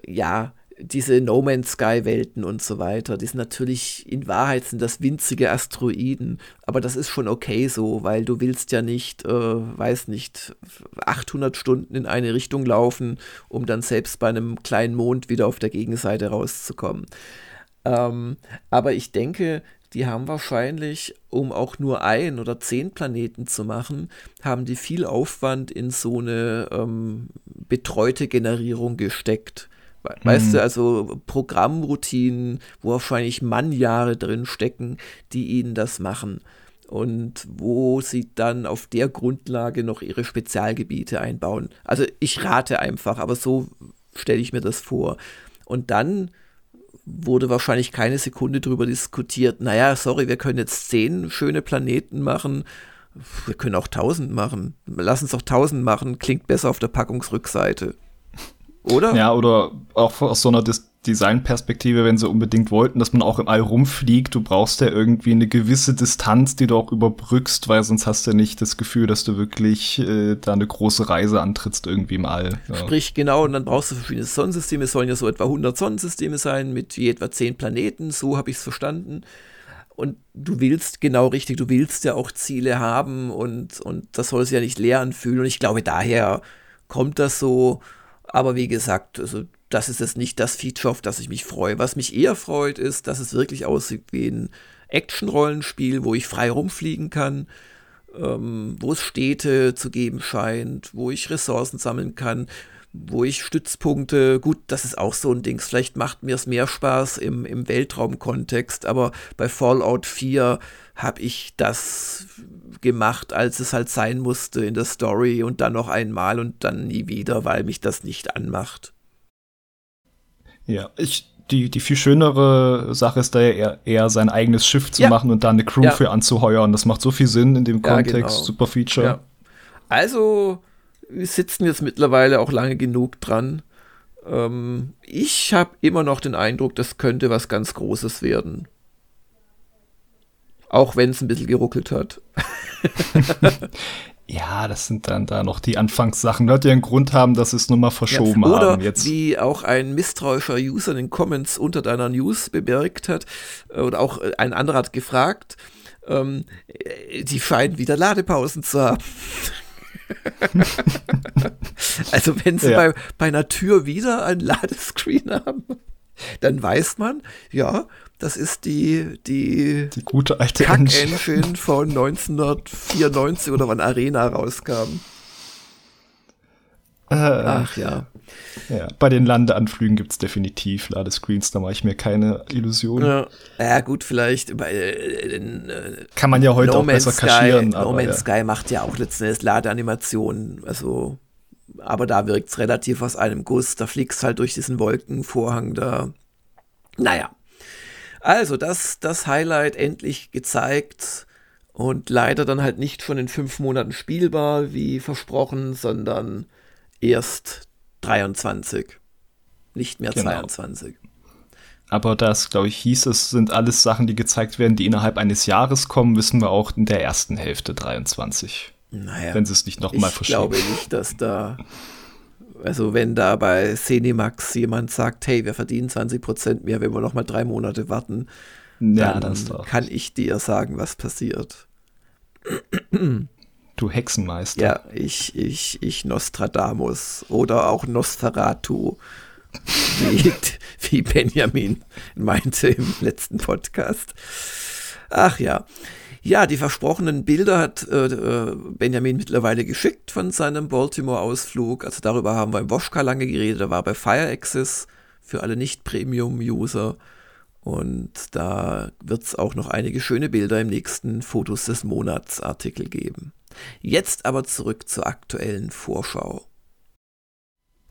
ja, diese No Man's Sky Welten und so weiter, die sind natürlich, in Wahrheit sind das winzige Asteroiden, aber das ist schon okay so, weil du willst ja nicht, äh, weiß nicht, 800 Stunden in eine Richtung laufen, um dann selbst bei einem kleinen Mond wieder auf der Gegenseite rauszukommen. Ähm, aber ich denke, die haben wahrscheinlich, um auch nur ein oder zehn Planeten zu machen, haben die viel Aufwand in so eine ähm, betreute Generierung gesteckt. Weißt mhm. du, also Programmroutinen, wo wahrscheinlich Mannjahre drin stecken, die ihnen das machen. Und wo sie dann auf der Grundlage noch ihre Spezialgebiete einbauen. Also ich rate einfach, aber so stelle ich mir das vor. Und dann wurde wahrscheinlich keine Sekunde darüber diskutiert, naja, sorry, wir können jetzt zehn schöne Planeten machen, wir können auch tausend machen. Lass uns doch tausend machen, klingt besser auf der Packungsrückseite. Oder? Ja, oder auch aus so einer Dis Designperspektive, wenn sie unbedingt wollten, dass man auch im All rumfliegt, du brauchst ja irgendwie eine gewisse Distanz, die du auch überbrückst, weil sonst hast du nicht das Gefühl, dass du wirklich äh, da eine große Reise antrittst irgendwie im All. Ja. Sprich, genau, und dann brauchst du verschiedene Sonnensysteme, es sollen ja so etwa 100 Sonnensysteme sein, mit je etwa 10 Planeten, so habe ich es verstanden. Und du willst genau richtig, du willst ja auch Ziele haben und, und das soll sich ja nicht leer anfühlen. Und ich glaube, daher kommt das so. Aber wie gesagt, also das ist jetzt nicht das Feature, auf das ich mich freue. Was mich eher freut, ist, dass es wirklich aussieht wie ein Action-Rollenspiel, wo ich frei rumfliegen kann, ähm, wo es Städte zu geben scheint, wo ich Ressourcen sammeln kann, wo ich Stützpunkte, gut, das ist auch so ein Ding. Vielleicht macht mir es mehr Spaß im, im Weltraumkontext, aber bei Fallout 4 habe ich das gemacht, als es halt sein musste in der Story und dann noch einmal und dann nie wieder, weil mich das nicht anmacht. Ja, ich die, die viel schönere Sache ist da ja eher, eher sein eigenes Schiff zu ja. machen und da eine Crew ja. für anzuheuern. Das macht so viel Sinn in dem Kontext. Genau. Super Feature. Ja. Also, wir sitzen jetzt mittlerweile auch lange genug dran. Ähm, ich habe immer noch den Eindruck, das könnte was ganz Großes werden. Auch wenn es ein bisschen geruckelt hat. [laughs] Ja, das sind dann da noch die Anfangssachen. Wird ja einen Grund haben, dass es nur mal verschoben ja, oder haben jetzt. Wie auch ein misstrauischer User in den Comments unter deiner News bemerkt hat, äh, oder auch äh, ein anderer hat gefragt, ähm, äh, die scheinen wieder Ladepausen zu haben. [laughs] also wenn sie ja. bei, bei einer Tür wieder ein Ladescreen haben, dann weiß man, ja, das ist die, die, die gute alte Kack-Engine von 1994 oder wann Arena rauskam. Äh, Ach ja. Ja, bei den Landeanflügen gibt es definitiv Ladescreens, da mache ich mir keine Illusionen. Ja, ja gut, vielleicht bei äh, äh, Kann man ja heute no auch besser Sky, kaschieren. No Man's ja. Sky macht ja auch letztendlich Ladeanimationen, also aber da wirkt es relativ aus einem Guss, da fliegst halt durch diesen Wolkenvorhang da. Naja, also, das, das Highlight endlich gezeigt und leider dann halt nicht von den fünf Monaten spielbar, wie versprochen, sondern erst 23. Nicht mehr genau. 22. Aber das, glaube ich, hieß es, sind alles Sachen, die gezeigt werden, die innerhalb eines Jahres kommen, wissen wir auch in der ersten Hälfte 23. Naja, wenn sie es nicht nochmal verschieben. Ich glaube nicht, dass da also wenn da bei Cinemax jemand sagt, hey, wir verdienen 20% mehr, wenn wir noch mal drei Monate warten, ja, dann kann ich dir sagen, was passiert. Du Hexenmeister. Ja, ich, ich, ich Nostradamus oder auch Nosferatu, wie, [laughs] wie Benjamin meinte im letzten Podcast. Ach ja. Ja, die versprochenen Bilder hat äh, äh, Benjamin mittlerweile geschickt von seinem Baltimore-Ausflug. Also darüber haben wir im Woschka lange geredet. Er war bei Fire Access für alle Nicht-Premium-User. Und da wird es auch noch einige schöne Bilder im nächsten Fotos des Monats Artikel geben. Jetzt aber zurück zur aktuellen Vorschau.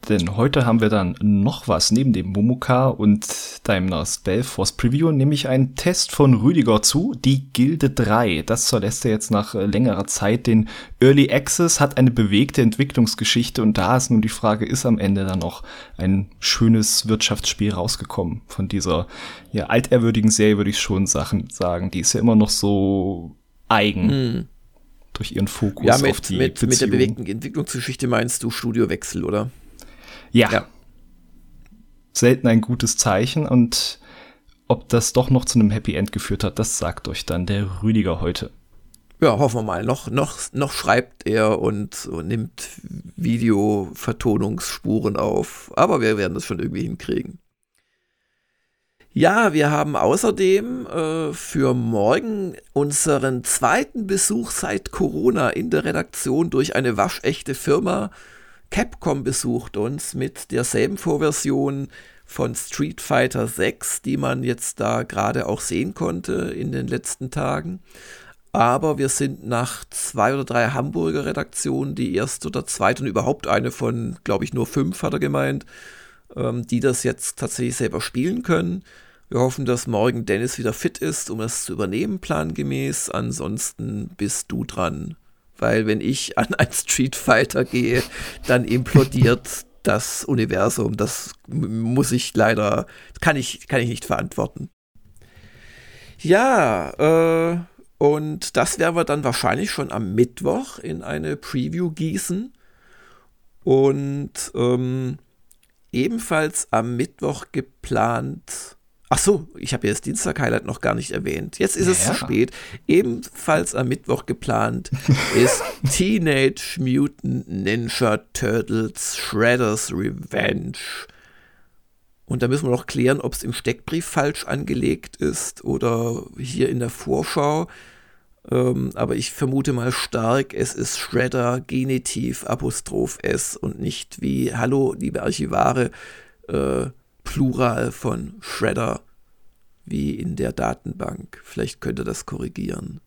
Denn heute haben wir dann noch was neben dem Momoka und Daimler Spellforce Preview, nämlich einen Test von Rüdiger zu, die Gilde 3. Das verlässt er jetzt nach äh, längerer Zeit den Early Access, hat eine bewegte Entwicklungsgeschichte und da ist nun die Frage, ist am Ende dann noch ein schönes Wirtschaftsspiel rausgekommen von dieser ja, altehrwürdigen Serie, würde ich schon Sachen sagen. Die ist ja immer noch so eigen. Hm. Durch ihren Fokus ja, mit, auf die mit, mit der bewegten Entwicklungsgeschichte meinst du Studiowechsel, oder? Ja. ja. Selten ein gutes Zeichen und ob das doch noch zu einem Happy End geführt hat, das sagt euch dann der Rüdiger heute. Ja, hoffen wir mal. Noch, noch, noch schreibt er und, und nimmt Videovertonungsspuren auf. Aber wir werden das schon irgendwie hinkriegen. Ja, wir haben außerdem äh, für morgen unseren zweiten Besuch seit Corona in der Redaktion durch eine waschechte Firma Capcom besucht uns mit derselben Vorversion von Street Fighter 6, die man jetzt da gerade auch sehen konnte in den letzten Tagen. Aber wir sind nach zwei oder drei Hamburger Redaktionen, die erste oder zweite und überhaupt eine von, glaube ich, nur fünf, hat er gemeint, ähm, die das jetzt tatsächlich selber spielen können. Wir hoffen, dass morgen Dennis wieder fit ist, um es zu übernehmen, plangemäß. Ansonsten bist du dran weil wenn ich an ein Street Fighter gehe, dann implodiert [laughs] das Universum. Das muss ich leider, kann ich, kann ich nicht verantworten. Ja, äh, und das werden wir dann wahrscheinlich schon am Mittwoch in eine Preview gießen. Und ähm, ebenfalls am Mittwoch geplant Ach so, ich habe jetzt Dienstag-Highlight noch gar nicht erwähnt. Jetzt ist ja, es zu spät. Ebenfalls am Mittwoch geplant [laughs] ist Teenage Mutant Ninja Turtles Shredder's Revenge. Und da müssen wir noch klären, ob es im Steckbrief falsch angelegt ist oder hier in der Vorschau. Ähm, aber ich vermute mal stark, es ist Shredder Genitiv Apostroph S und nicht wie Hallo, liebe Archivare. Äh, Plural von Shredder wie in der Datenbank. Vielleicht könnte das korrigieren.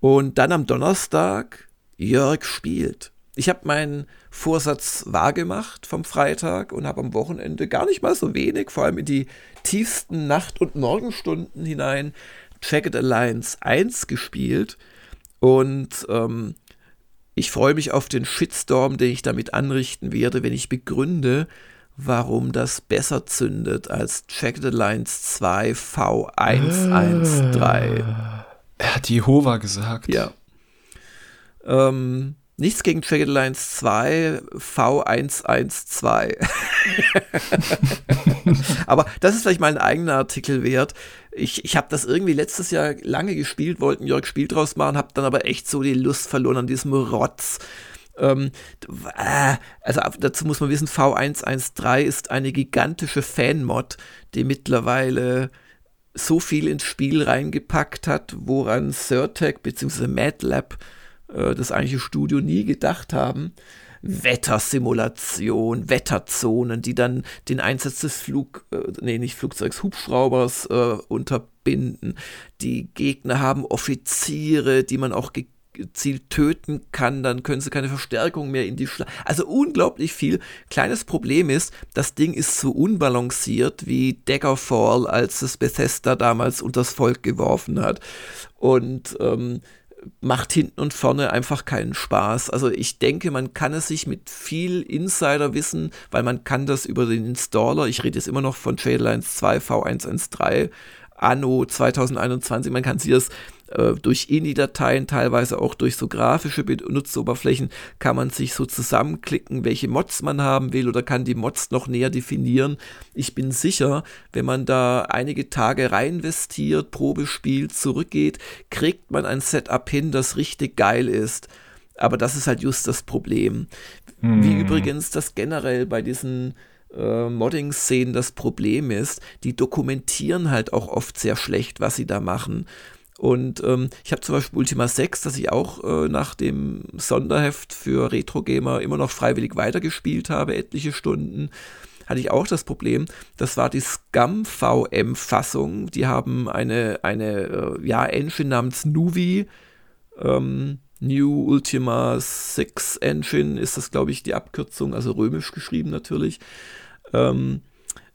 Und dann am Donnerstag, Jörg spielt. ich habe meinen Vorsatz wahrgemacht vom Freitag und habe am Wochenende gar nicht mal so wenig, vor allem in die tiefsten Nacht- und Morgenstunden hinein, Jagged Alliance 1 gespielt. Und ähm, ich freue mich auf den Shitstorm, den ich damit anrichten werde, wenn ich begründe, warum das besser zündet als Jagged Alliance 2 V113. Er hat Jehova gesagt. Ja. Ähm, nichts gegen Jagged Alliance 2 V112. Aber das ist vielleicht mal ein eigener Artikel wert. Ich, ich habe das irgendwie letztes Jahr lange gespielt, wollten Jörg Spiel draus machen, habe dann aber echt so die Lust verloren an diesem Rotz. Ähm, äh, also dazu muss man wissen, V113 ist eine gigantische Fanmod, die mittlerweile so viel ins Spiel reingepackt hat, woran Surtec bzw. MadLab, äh, das eigentliche Studio, nie gedacht haben. Wettersimulation, Wetterzonen, die dann den Einsatz des Flug, äh, nee, nicht Flugzeugs, Hubschraubers äh, unterbinden. Die Gegner haben Offiziere, die man auch gezielt töten kann, dann können sie keine Verstärkung mehr in die Schlacht. Also unglaublich viel. Kleines Problem ist, das Ding ist so unbalanciert wie Daggerfall, als es Bethesda damals unters Volk geworfen hat. Und ähm, macht hinten und vorne einfach keinen Spaß. Also ich denke, man kann es sich mit viel Insider-Wissen, weil man kann das über den Installer, ich rede jetzt immer noch von Traillines 2 V113, Anno 2021, man kann sich das äh, durch INI-Dateien, teilweise auch durch so grafische Benutzeroberflächen, kann man sich so zusammenklicken, welche Mods man haben will oder kann die Mods noch näher definieren. Ich bin sicher, wenn man da einige Tage reinvestiert, Probe spielt, zurückgeht, kriegt man ein Setup hin, das richtig geil ist. Aber das ist halt just das Problem. Hm. Wie übrigens das generell bei diesen äh, Modding-Szenen das Problem ist, die dokumentieren halt auch oft sehr schlecht, was sie da machen. Und ähm, ich habe zum Beispiel Ultima 6, das ich auch äh, nach dem Sonderheft für Retro-Gamer immer noch freiwillig weitergespielt habe, etliche Stunden hatte ich auch das Problem, das war die Scum-VM-Fassung. Die haben eine, eine äh, ja, Engine namens Nuvi, ähm, New Ultima 6 Engine ist das, glaube ich, die Abkürzung, also römisch geschrieben natürlich. Ähm,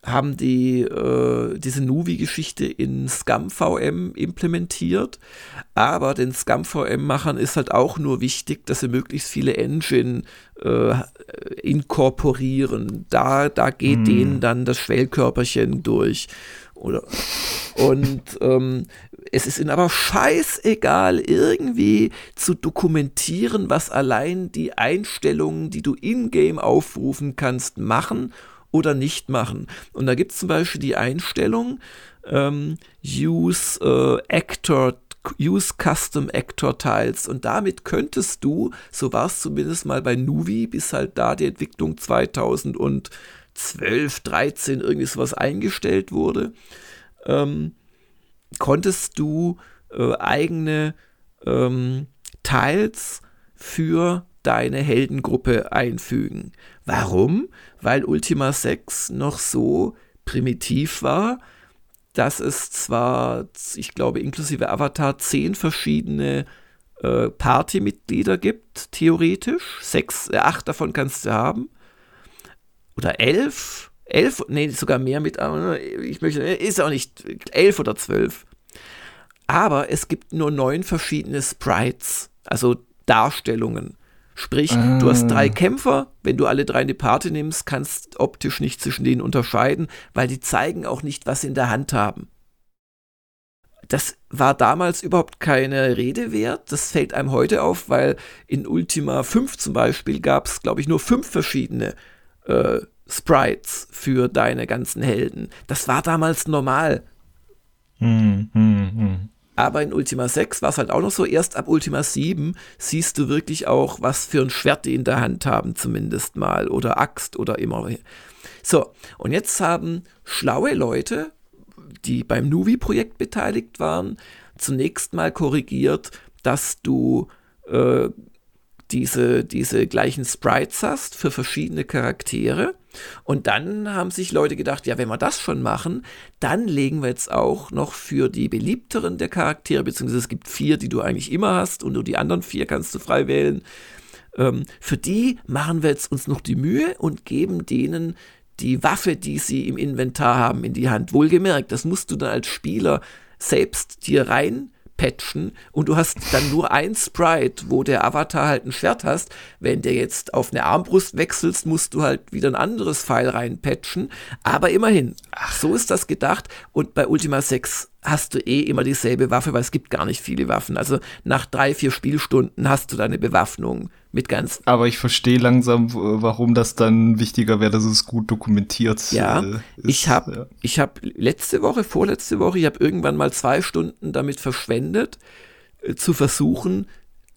haben die äh, diese Nuvi-Geschichte in ScumVM implementiert. Aber den ScumVM-Machern ist halt auch nur wichtig, dass sie möglichst viele Engine äh, inkorporieren. Da, da geht hm. denen dann das Schwellkörperchen durch. Oder, und ähm, es ist ihnen aber scheißegal, irgendwie zu dokumentieren, was allein die Einstellungen, die du in-game aufrufen kannst, machen oder nicht machen. Und da gibt es zum Beispiel die Einstellung ähm, Use äh, Actor Use Custom Actor Tiles und damit könntest du, so war es zumindest mal bei Nuvi, bis halt da die Entwicklung 2012, 13 irgendwie sowas eingestellt wurde, ähm, konntest du äh, eigene ähm, Tiles für deine Heldengruppe einfügen. Warum? Weil Ultima 6 noch so primitiv war, dass es zwar, ich glaube, inklusive Avatar zehn verschiedene äh, Partymitglieder gibt, theoretisch. Sechs, äh, acht davon kannst du haben. Oder elf. Elf, nee, sogar mehr mit, ich möchte, ist auch nicht, elf oder zwölf. Aber es gibt nur neun verschiedene Sprites, also Darstellungen. Sprich, ah. du hast drei. Kämpfer, wenn du alle drei in die Party nimmst, kannst optisch nicht zwischen denen unterscheiden, weil die zeigen auch nicht, was sie in der Hand haben. Das war damals überhaupt keine Rede wert. Das fällt einem heute auf, weil in Ultima 5 zum Beispiel gab es, glaube ich, nur fünf verschiedene äh, Sprites für deine ganzen Helden. Das war damals normal. Hm, hm, hm. Aber in Ultima 6 war es halt auch noch so, erst ab Ultima 7 siehst du wirklich auch, was für ein Schwert die in der Hand haben, zumindest mal, oder Axt oder immer. So, und jetzt haben schlaue Leute, die beim Nuvi-Projekt beteiligt waren, zunächst mal korrigiert, dass du äh, diese, diese gleichen Sprites hast für verschiedene Charaktere. Und dann haben sich Leute gedacht, ja, wenn wir das schon machen, dann legen wir jetzt auch noch für die beliebteren der Charaktere, beziehungsweise es gibt vier, die du eigentlich immer hast und nur die anderen vier kannst du frei wählen, ähm, für die machen wir jetzt uns noch die Mühe und geben denen die Waffe, die sie im Inventar haben, in die Hand. Wohlgemerkt, das musst du dann als Spieler selbst dir rein patchen und du hast dann nur ein Sprite, wo der Avatar halt ein Schwert hast. Wenn der jetzt auf eine Armbrust wechselst, musst du halt wieder ein anderes Pfeil reinpatchen. Aber immerhin, so ist das gedacht. Und bei Ultima 6 hast du eh immer dieselbe Waffe, weil es gibt gar nicht viele Waffen. Also nach drei, vier Spielstunden hast du deine Bewaffnung mit ganz. Aber ich verstehe langsam, warum das dann wichtiger wäre, dass es gut dokumentiert ja, äh, ist. Ich habe ja. ich hab letzte Woche, vorletzte Woche, ich habe irgendwann mal zwei Stunden damit verschwendet, äh, zu versuchen,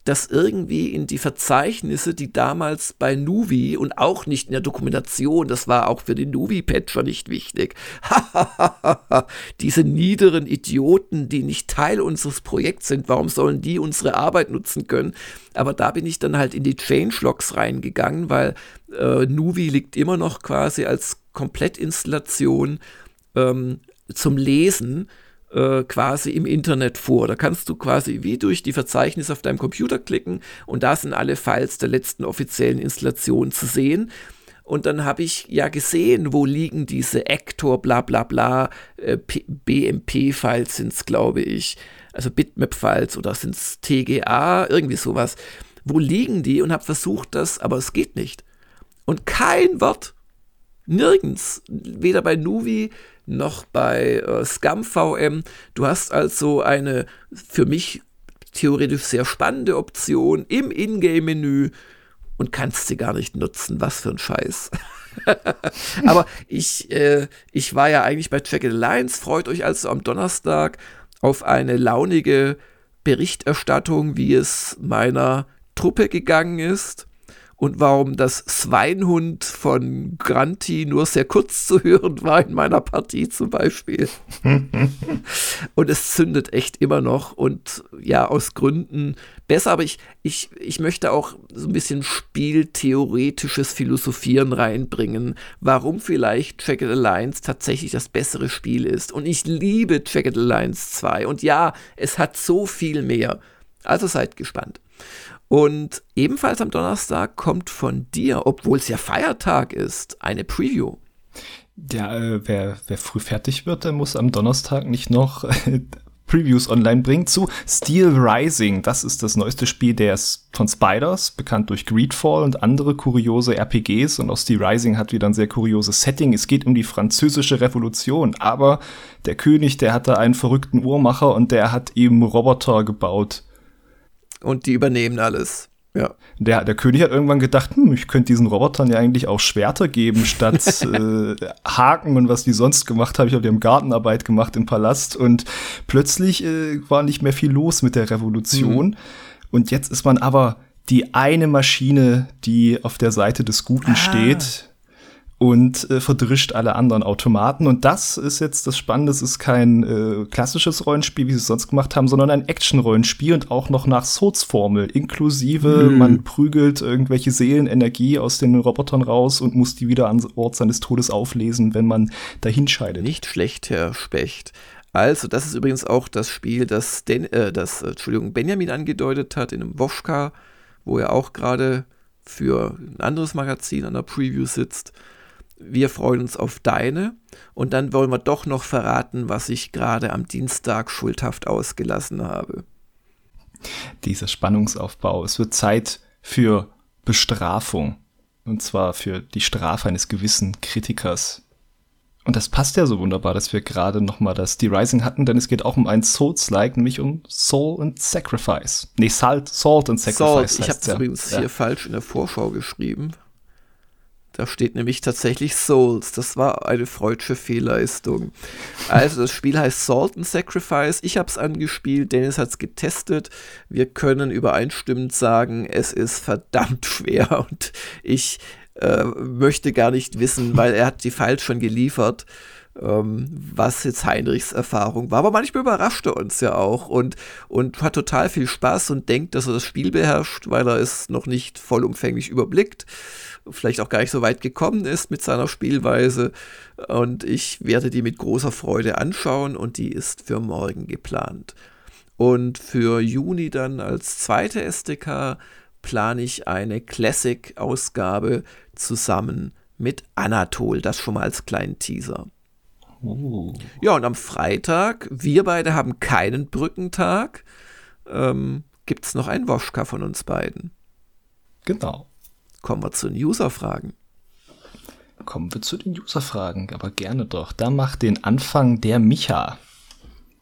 das irgendwie in die Verzeichnisse, die damals bei Nuvi und auch nicht in der Dokumentation, das war auch für den Nuvi-Patcher nicht wichtig. [laughs] Diese niederen Idioten, die nicht Teil unseres Projekts sind, warum sollen die unsere Arbeit nutzen können? Aber da bin ich dann halt in die Changelogs reingegangen, weil äh, Nuvi liegt immer noch quasi als Komplettinstallation ähm, zum Lesen äh, quasi im Internet vor. Da kannst du quasi wie durch die Verzeichnisse auf deinem Computer klicken und da sind alle Files der letzten offiziellen Installation zu sehen. Und dann habe ich ja gesehen, wo liegen diese Actor, bla bla bla, äh, BMP-Files sind es, glaube ich. Also Bitmap-Files oder sind es TGA, irgendwie sowas. Wo liegen die? Und habe versucht das, aber es geht nicht. Und kein Wort. Nirgends. Weder bei Nuvi noch bei äh, ScumVM. Du hast also eine für mich theoretisch sehr spannende Option im Ingame-Menü und kannst sie gar nicht nutzen. Was für ein Scheiß. [laughs] Aber ich, äh, ich war ja eigentlich bei Track Alliance. Freut euch also am Donnerstag auf eine launige Berichterstattung, wie es meiner Truppe gegangen ist und warum das Sweinhund von Granti nur sehr kurz zu hören war in meiner Partie zum Beispiel. [laughs] und es zündet echt immer noch und ja, aus Gründen besser, aber ich, ich, ich möchte auch so ein bisschen spieltheoretisches Philosophieren reinbringen, warum vielleicht Jagged Alliance tatsächlich das bessere Spiel ist. Und ich liebe Jagged Alliance 2 und ja, es hat so viel mehr. Also seid gespannt. Und ebenfalls am Donnerstag kommt von dir, obwohl es ja Feiertag ist, eine Preview. Ja, äh, wer, wer früh fertig wird, der muss am Donnerstag nicht noch [laughs] Previews online bringen zu Steel Rising. Das ist das neueste Spiel der von Spiders, bekannt durch Greedfall und andere kuriose RPGs. Und auch Steel Rising hat wieder ein sehr kurioses Setting. Es geht um die französische Revolution, aber der König, der hatte einen verrückten Uhrmacher und der hat ihm Roboter gebaut und die übernehmen alles. Ja. Der, der König hat irgendwann gedacht, hm, ich könnte diesen Robotern ja eigentlich auch Schwerter geben statt [laughs] äh, Haken und was die sonst gemacht haben. Ich habe die haben Gartenarbeit gemacht im Palast und plötzlich äh, war nicht mehr viel los mit der Revolution. Mhm. Und jetzt ist man aber die eine Maschine, die auf der Seite des Guten ah. steht und äh, verdrischt alle anderen Automaten. Und das ist jetzt das Spannende, es ist kein äh, klassisches Rollenspiel, wie sie es sonst gemacht haben, sondern ein Action-Rollenspiel und auch noch nach Souls-Formel, inklusive mhm. man prügelt irgendwelche Seelenenergie aus den Robotern raus und muss die wieder an Ort seines Todes auflesen, wenn man dahin scheidet. Nicht schlecht, Herr Specht. Also, das ist übrigens auch das Spiel, das, Den, äh, das Entschuldigung, Benjamin angedeutet hat in einem Woschka, wo er auch gerade für ein anderes Magazin an der Preview sitzt wir freuen uns auf deine. Und dann wollen wir doch noch verraten, was ich gerade am Dienstag schuldhaft ausgelassen habe. Dieser Spannungsaufbau. Es wird Zeit für Bestrafung. Und zwar für die Strafe eines gewissen Kritikers. Und das passt ja so wunderbar, dass wir gerade noch mal das D-Rising hatten, denn es geht auch um ein Souls-like, nämlich um Soul and Sacrifice. Nee, Salt, Salt and Sacrifice. Salt. Ich habe es ja. übrigens ja. hier falsch in der Vorschau geschrieben. Da steht nämlich tatsächlich Souls. Das war eine freudsche Fehlleistung. Also das Spiel heißt Salt and Sacrifice. Ich habe es angespielt, Dennis hat es getestet. Wir können übereinstimmend sagen, es ist verdammt schwer [laughs] und ich äh, möchte gar nicht wissen, weil er hat die Files schon geliefert ähm, was jetzt Heinrichs Erfahrung war. Aber manchmal überrascht er uns ja auch und, und hat total viel Spaß und denkt, dass er das Spiel beherrscht, weil er es noch nicht vollumfänglich überblickt vielleicht auch gar nicht so weit gekommen ist mit seiner Spielweise. Und ich werde die mit großer Freude anschauen und die ist für morgen geplant. Und für Juni dann als zweite SDK plane ich eine Classic-Ausgabe zusammen mit Anatol. Das schon mal als kleinen Teaser. Uh. Ja, und am Freitag, wir beide haben keinen Brückentag, ähm, gibt es noch einen Woschka von uns beiden. Genau. Kommen wir zu den User-Fragen. Kommen wir zu den User-Fragen, aber gerne doch. Da macht den Anfang der Micha.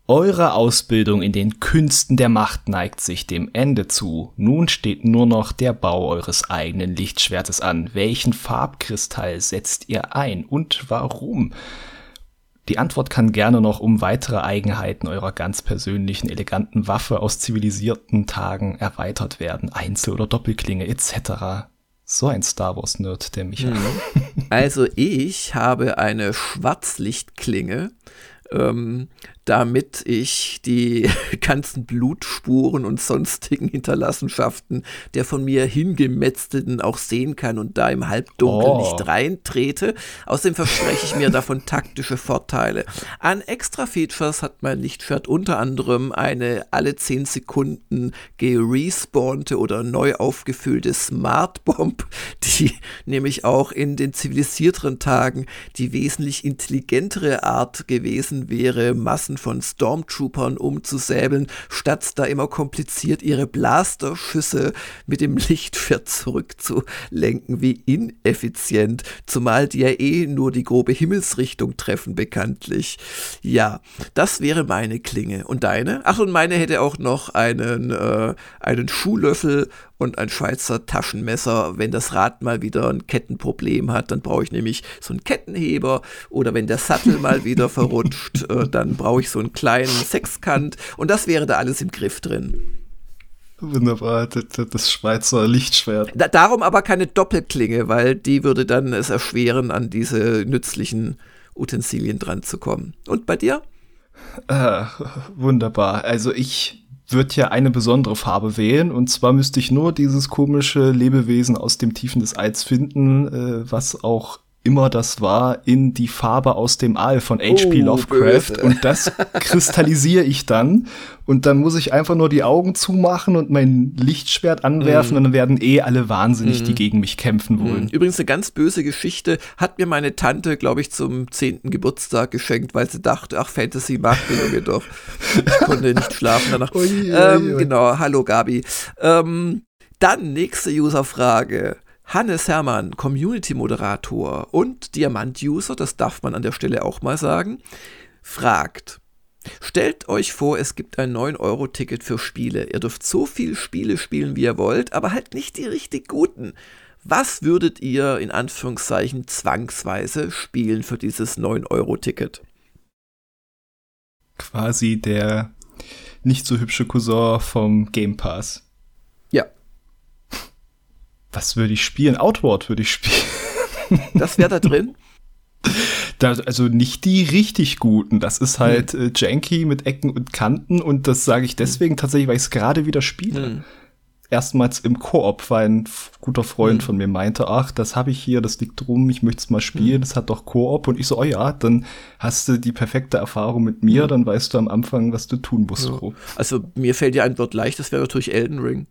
Eure Ausbildung in den Künsten der Macht neigt sich dem Ende zu. Nun steht nur noch der Bau eures eigenen Lichtschwertes an. Welchen Farbkristall setzt ihr ein und warum? Die Antwort kann gerne noch um weitere Eigenheiten eurer ganz persönlichen, eleganten Waffe aus zivilisierten Tagen erweitert werden. Einzel- oder Doppelklinge etc. So ein Star Wars-Nerd, der mich. Mhm. Also ich habe eine Schwarzlichtklinge ähm, damit ich die [laughs] ganzen Blutspuren und sonstigen Hinterlassenschaften der von mir hingemetzten auch sehen kann und da im Halbdunkel oh. nicht reintrete. Außerdem verspreche ich mir davon taktische Vorteile. An extra Features hat mein Lichtschwert unter anderem eine alle 10 Sekunden gerespawnte oder neu aufgefüllte Smart Bomb, [laughs] die nämlich auch in den zivilisierteren Tagen die wesentlich intelligentere Art gewesen wäre, Massen von Stormtroopern umzusäbeln, statt da immer kompliziert ihre Blasterschüsse mit dem Lichtschwert zurückzulenken. Wie ineffizient, zumal die ja eh nur die grobe Himmelsrichtung treffen, bekanntlich. Ja, das wäre meine Klinge. Und deine? Ach, und meine hätte auch noch einen, äh, einen Schuhlöffel und ein Schweizer Taschenmesser. Wenn das Rad mal wieder ein Kettenproblem hat, dann brauche ich nämlich so einen Kettenheber. Oder wenn der Sattel mal [laughs] wieder verrutscht, äh, dann brauche ich so einen kleinen Sechskant. Und das wäre da alles im Griff drin. Wunderbar, das, Schweizer Lichtschwert. Da, darum aber keine Doppelklinge, weil die würde dann es erschweren, an diese nützlichen Utensilien dran zu kommen. Und bei dir? Äh, wunderbar. Also ich wird ja eine besondere Farbe wählen. Und zwar müsste ich nur dieses komische Lebewesen aus dem Tiefen des Eids finden, äh, was auch immer das war, in die Farbe aus dem Aal von H.P. Oh, Lovecraft. Böse. Und das kristallisiere ich dann. Und dann muss ich einfach nur die Augen zumachen und mein Lichtschwert anwerfen mm. und dann werden eh alle wahnsinnig, mm. die gegen mich kämpfen wollen. Mm. Übrigens eine ganz böse Geschichte hat mir meine Tante, glaube ich, zum zehnten Geburtstag geschenkt, weil sie dachte, ach, Fantasy mag Junge doch. Ich konnte nicht schlafen danach. Ui, ähm, ui. Genau, hallo Gabi. Ähm, dann nächste Userfrage. Hannes Hermann, Community-Moderator und Diamant-User, das darf man an der Stelle auch mal sagen, fragt, Stellt euch vor, es gibt ein 9-Euro-Ticket für Spiele. Ihr dürft so viele Spiele spielen, wie ihr wollt, aber halt nicht die richtig guten. Was würdet ihr in Anführungszeichen zwangsweise spielen für dieses 9-Euro-Ticket? Quasi der nicht so hübsche Cousin vom Game Pass. Was würde ich spielen? Outward würde ich spielen. [laughs] Das wäre da drin? Da, also nicht die richtig guten. Das ist halt hm. äh, janky mit Ecken und Kanten und das sage ich deswegen hm. tatsächlich, weil ich es gerade wieder spiele. Hm. Erstmals im Koop, weil ein guter Freund hm. von mir meinte, ach, das habe ich hier, das liegt drum, ich möchte es mal spielen, hm. das hat doch Koop und ich so, oh ja, dann hast du die perfekte Erfahrung mit mir, hm. dann weißt du am Anfang, was du tun musst. Ja. Also mir fällt die Antwort leicht, das wäre natürlich Elden Ring.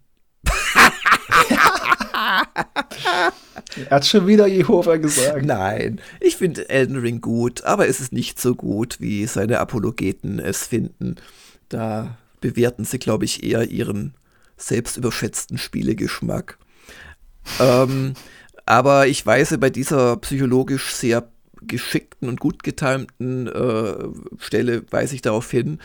Er hat schon wieder Jehova gesagt. Nein, ich finde Elden Ring gut, aber es ist nicht so gut, wie seine Apologeten es finden. Da bewerten sie, glaube ich, eher ihren selbst überschätzten Spielegeschmack. ähm, aber ich weise bei dieser psychologisch sehr geschickten und gut getimten äh, Stelle, weise ich darauf hin,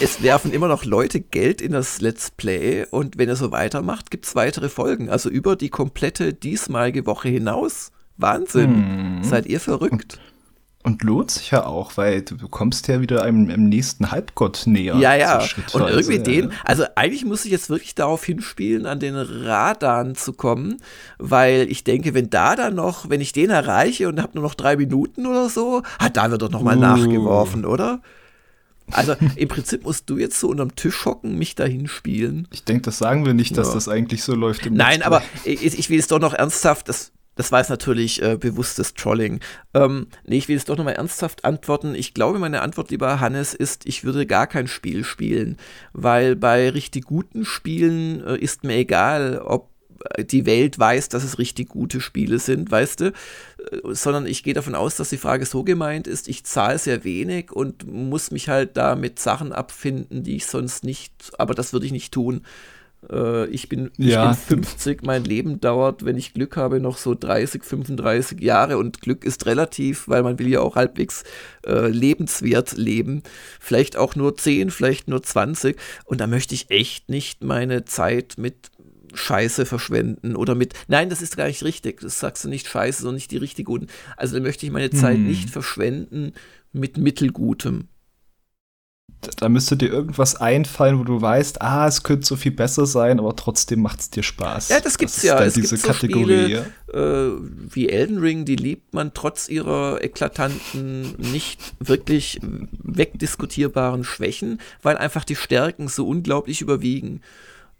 es werfen immer noch Leute Geld in das Let's Play und wenn er so weitermacht, gibt es weitere Folgen. Also über die komplette diesmalige Woche hinaus. Wahnsinn. Hm. Seid ihr verrückt? Und, und lohnt sich ja auch, weil du kommst ja wieder einem, einem nächsten Halbgott näher. Ja, ja. Und irgendwie ja. den, also eigentlich muss ich jetzt wirklich darauf hinspielen, an den Radan zu kommen, weil ich denke, wenn da dann noch, wenn ich den erreiche und habe nur noch drei Minuten oder so, ah, da wird doch nochmal uh. nachgeworfen, oder? Also im Prinzip musst du jetzt so unterm Tisch hocken, mich dahin spielen. Ich denke, das sagen wir nicht, dass ja. das eigentlich so läuft. Im Nein, aber ich, ich, will es doch noch ernsthaft, das Das war jetzt natürlich äh, bewusstes Trolling. Ähm, nee, ich will jetzt doch nochmal ernsthaft antworten. Ich glaube, meine Antwort, lieber Hannes, ist, ich würde gar kein Spiel spielen. Weil bei richtig guten Spielen äh, ist mir egal, ob die Welt weiß, dass es richtig gute Spiele sind, weißt du, äh, sondern ich gehe davon aus, dass die Frage so gemeint ist, ich zahle sehr wenig und muss mich halt da mit Sachen abfinden, die ich sonst nicht, aber das würde ich nicht tun. Äh, ich bin, ja. ich bin 50, mein Leben dauert, wenn ich Glück habe, noch so 30, 35 Jahre und Glück ist relativ, weil man will ja auch halbwegs äh, lebenswert leben. Vielleicht auch nur 10, vielleicht nur 20 und da möchte ich echt nicht meine Zeit mit Scheiße verschwenden oder mit, nein, das ist gar nicht richtig, das sagst du nicht Scheiße, sondern nicht die richtig guten. Also da möchte ich meine Zeit hm. nicht verschwenden mit Mittelgutem da müsste dir irgendwas einfallen, wo du weißt, ah, es könnte so viel besser sein, aber trotzdem macht es dir Spaß. Ja, das gibt's das ja. Es diese gibt so Kategorie. Spiele, äh, wie Elden Ring, die liebt man trotz ihrer eklatanten, nicht wirklich wegdiskutierbaren Schwächen, weil einfach die Stärken so unglaublich überwiegen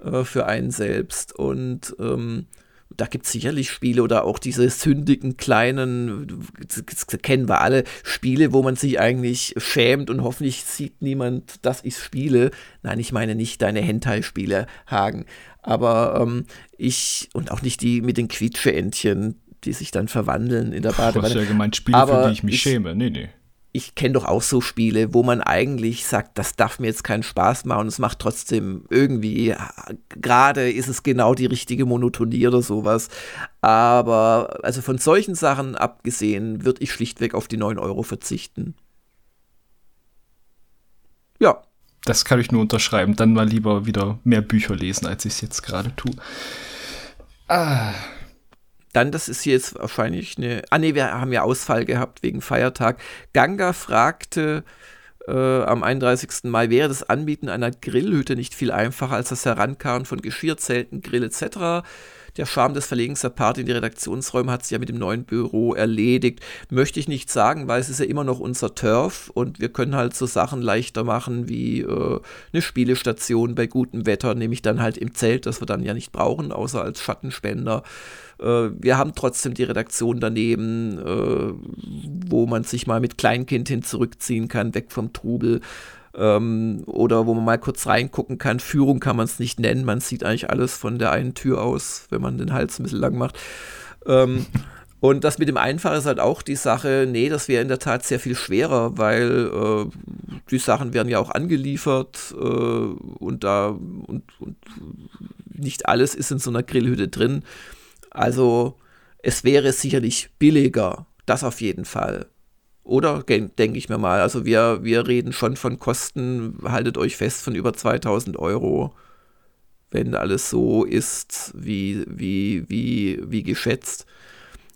äh, für einen selbst. Und ähm, da gibt es sicherlich Spiele oder auch diese sündigen kleinen, kennen wir alle, Spiele, wo man sich eigentlich schämt und hoffentlich sieht niemand, dass ich spiele. Nein, ich meine nicht deine Hentai-Spiele, Hagen. Aber ähm, ich, und auch nicht die mit den Quietscheentchen, die sich dann verwandeln in der Badewanne. Du hast ja gemeint Spiele, Aber für die ich mich ich, schäme. Nee, nee ich kenne doch auch so Spiele, wo man eigentlich sagt, das darf mir jetzt keinen Spaß machen es macht trotzdem irgendwie, gerade ist es genau die richtige Monotonie oder sowas. Aber also von solchen Sachen abgesehen, würde ich schlichtweg auf die 9 Euro verzichten. Ja. Das kann ich nur unterschreiben. Dann mal lieber wieder mehr Bücher lesen, als ich es jetzt gerade tue. Ah. Dann, das ist jetzt wahrscheinlich eine. Ah, nee, wir haben ja Ausfall gehabt wegen Feiertag. Ganga fragte äh, am 31. Mai, wäre das Anbieten einer Grillhütte nicht viel einfacher als das Herankarren von Geschirrzelten, Grill etc.? Der Charme des Verlegens der Party in die Redaktionsräume hat sich ja mit dem neuen Büro erledigt. Möchte ich nicht sagen, weil es ist ja immer noch unser Turf und wir können halt so Sachen leichter machen wie äh, eine Spielestation bei gutem Wetter, nämlich dann halt im Zelt, das wir dann ja nicht brauchen, außer als Schattenspender. Äh, wir haben trotzdem die Redaktion daneben, äh, wo man sich mal mit Kleinkind hin zurückziehen kann, weg vom Trubel ähm, oder wo man mal kurz reingucken kann. Führung kann man es nicht nennen, man sieht eigentlich alles von der einen Tür aus, wenn man den Hals ein bisschen lang macht. Ähm, [laughs] und das mit dem Einfach ist halt auch die Sache, nee, das wäre in der Tat sehr viel schwerer, weil äh, die Sachen werden ja auch angeliefert äh, und da und, und nicht alles ist in so einer Grillhütte drin. Also es wäre sicherlich billiger, das auf jeden Fall. Oder denke ich mir mal. Also wir, wir reden schon von Kosten, haltet euch fest, von über 2000 Euro, wenn alles so ist, wie, wie, wie, wie geschätzt.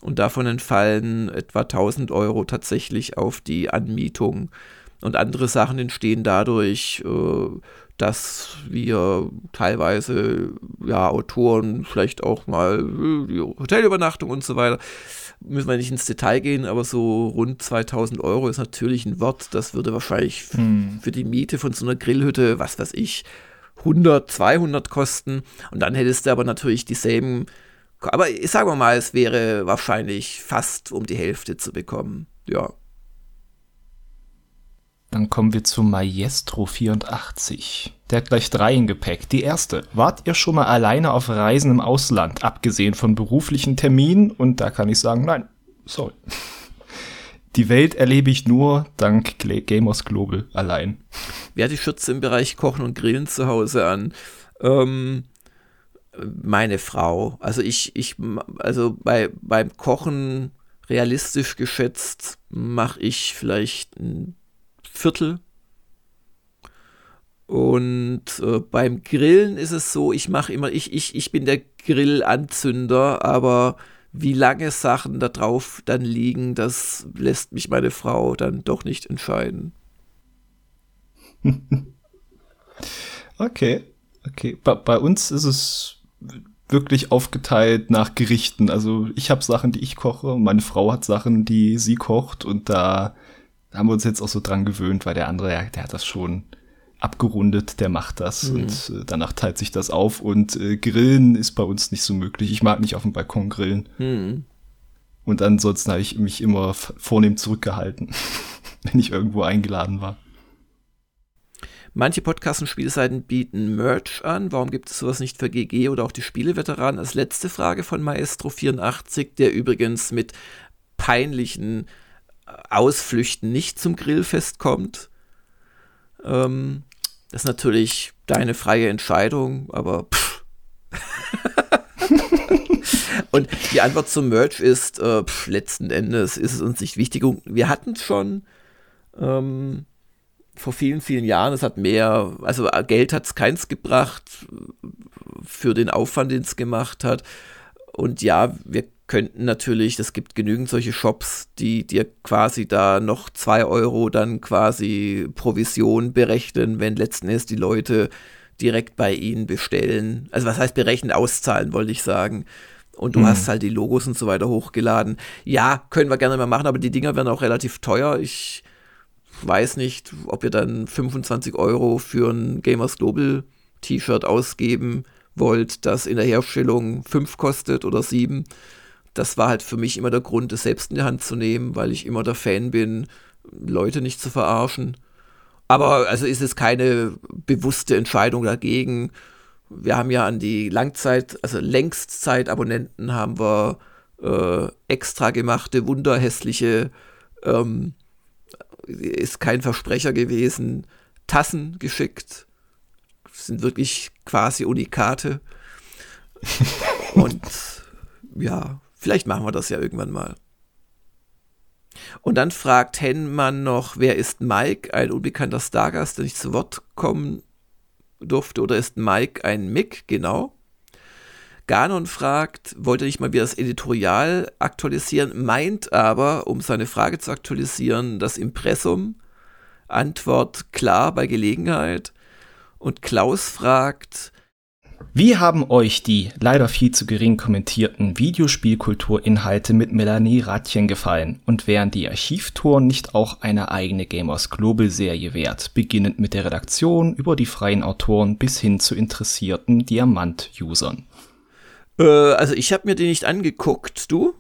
Und davon entfallen etwa 1000 Euro tatsächlich auf die Anmietung. Und andere Sachen entstehen dadurch, äh, dass wir teilweise ja Autoren vielleicht auch mal äh, die Hotelübernachtung und so weiter müssen wir nicht ins Detail gehen, aber so rund 2000 Euro ist natürlich ein Wort. Das würde wahrscheinlich hm. für die Miete von so einer Grillhütte, was weiß ich, 100, 200 kosten. Und dann hättest du aber natürlich dieselben. Aber sagen wir mal, es wäre wahrscheinlich fast um die Hälfte zu bekommen. Ja. Dann kommen wir zu Maestro 84. Der hat gleich drei im Gepäck. Die erste. Wart ihr schon mal alleine auf Reisen im Ausland, abgesehen von beruflichen Terminen? Und da kann ich sagen, nein, sorry. [laughs] Die Welt erlebe ich nur dank Gamers Global allein. Wer die Schürze im Bereich Kochen und Grillen zu Hause an? Ähm, meine Frau. Also ich, ich, also bei, beim Kochen realistisch geschätzt mache ich vielleicht ein Viertel. Und äh, beim Grillen ist es so, ich mache immer, ich, ich, ich bin der Grillanzünder, aber wie lange Sachen da drauf dann liegen, das lässt mich meine Frau dann doch nicht entscheiden. [laughs] okay, okay. Bei, bei uns ist es wirklich aufgeteilt nach Gerichten. Also ich habe Sachen, die ich koche, meine Frau hat Sachen, die sie kocht und da haben wir uns jetzt auch so dran gewöhnt, weil der andere, der, der hat das schon abgerundet, der macht das mhm. und äh, danach teilt sich das auf und äh, Grillen ist bei uns nicht so möglich. Ich mag nicht auf dem Balkon grillen. Mhm. Und ansonsten habe ich mich immer vornehm zurückgehalten, [laughs] wenn ich irgendwo eingeladen war. Manche Podcasts und Spielseiten bieten Merch an. Warum gibt es sowas nicht für GG oder auch die Spieleveteranen? Als letzte Frage von Maestro84, der übrigens mit peinlichen Ausflüchten nicht zum Grillfest kommt. Ähm, das ist natürlich deine freie Entscheidung, aber pff. [laughs] Und die Antwort zum Merch ist, äh, pff, letzten Endes ist es uns nicht wichtig. Wir hatten es schon ähm, vor vielen, vielen Jahren. Es hat mehr, also äh, Geld hat es keins gebracht für den Aufwand, den es gemacht hat. Und ja, wir könnten natürlich, es gibt genügend solche Shops, die dir quasi da noch zwei Euro dann quasi Provision berechnen, wenn letzten Endes die Leute direkt bei ihnen bestellen. Also was heißt berechnen, auszahlen, wollte ich sagen. Und du mhm. hast halt die Logos und so weiter hochgeladen. Ja, können wir gerne mal machen, aber die Dinger werden auch relativ teuer. Ich weiß nicht, ob wir dann 25 Euro für ein Gamers Global T-Shirt ausgeben wollt, das in der Herstellung 5 kostet oder 7 das war halt für mich immer der Grund, es selbst in die Hand zu nehmen, weil ich immer der Fan bin, Leute nicht zu verarschen. Aber also ist es keine bewusste Entscheidung dagegen. Wir haben ja an die Langzeit, also Längstzeitabonnenten haben wir äh, extra gemachte, wunderhässliche, ähm, ist kein Versprecher gewesen, Tassen geschickt. Das sind wirklich quasi Unikate. [laughs] Und ja, Vielleicht machen wir das ja irgendwann mal. Und dann fragt Henmann noch, wer ist Mike, ein unbekannter Stargast, der nicht zu Wort kommen durfte, oder ist Mike ein Mick? Genau. Ganon fragt, wollte nicht mal wieder das Editorial aktualisieren, meint aber, um seine Frage zu aktualisieren, das Impressum. Antwort klar bei Gelegenheit. Und Klaus fragt, wie haben euch die leider viel zu gering kommentierten Videospielkulturinhalte mit Melanie Ratchen gefallen? Und wären die Archivtouren nicht auch eine eigene Gamers Global Serie wert, beginnend mit der Redaktion über die freien Autoren bis hin zu interessierten Diamant-Usern? Äh, also ich habe mir die nicht angeguckt, du?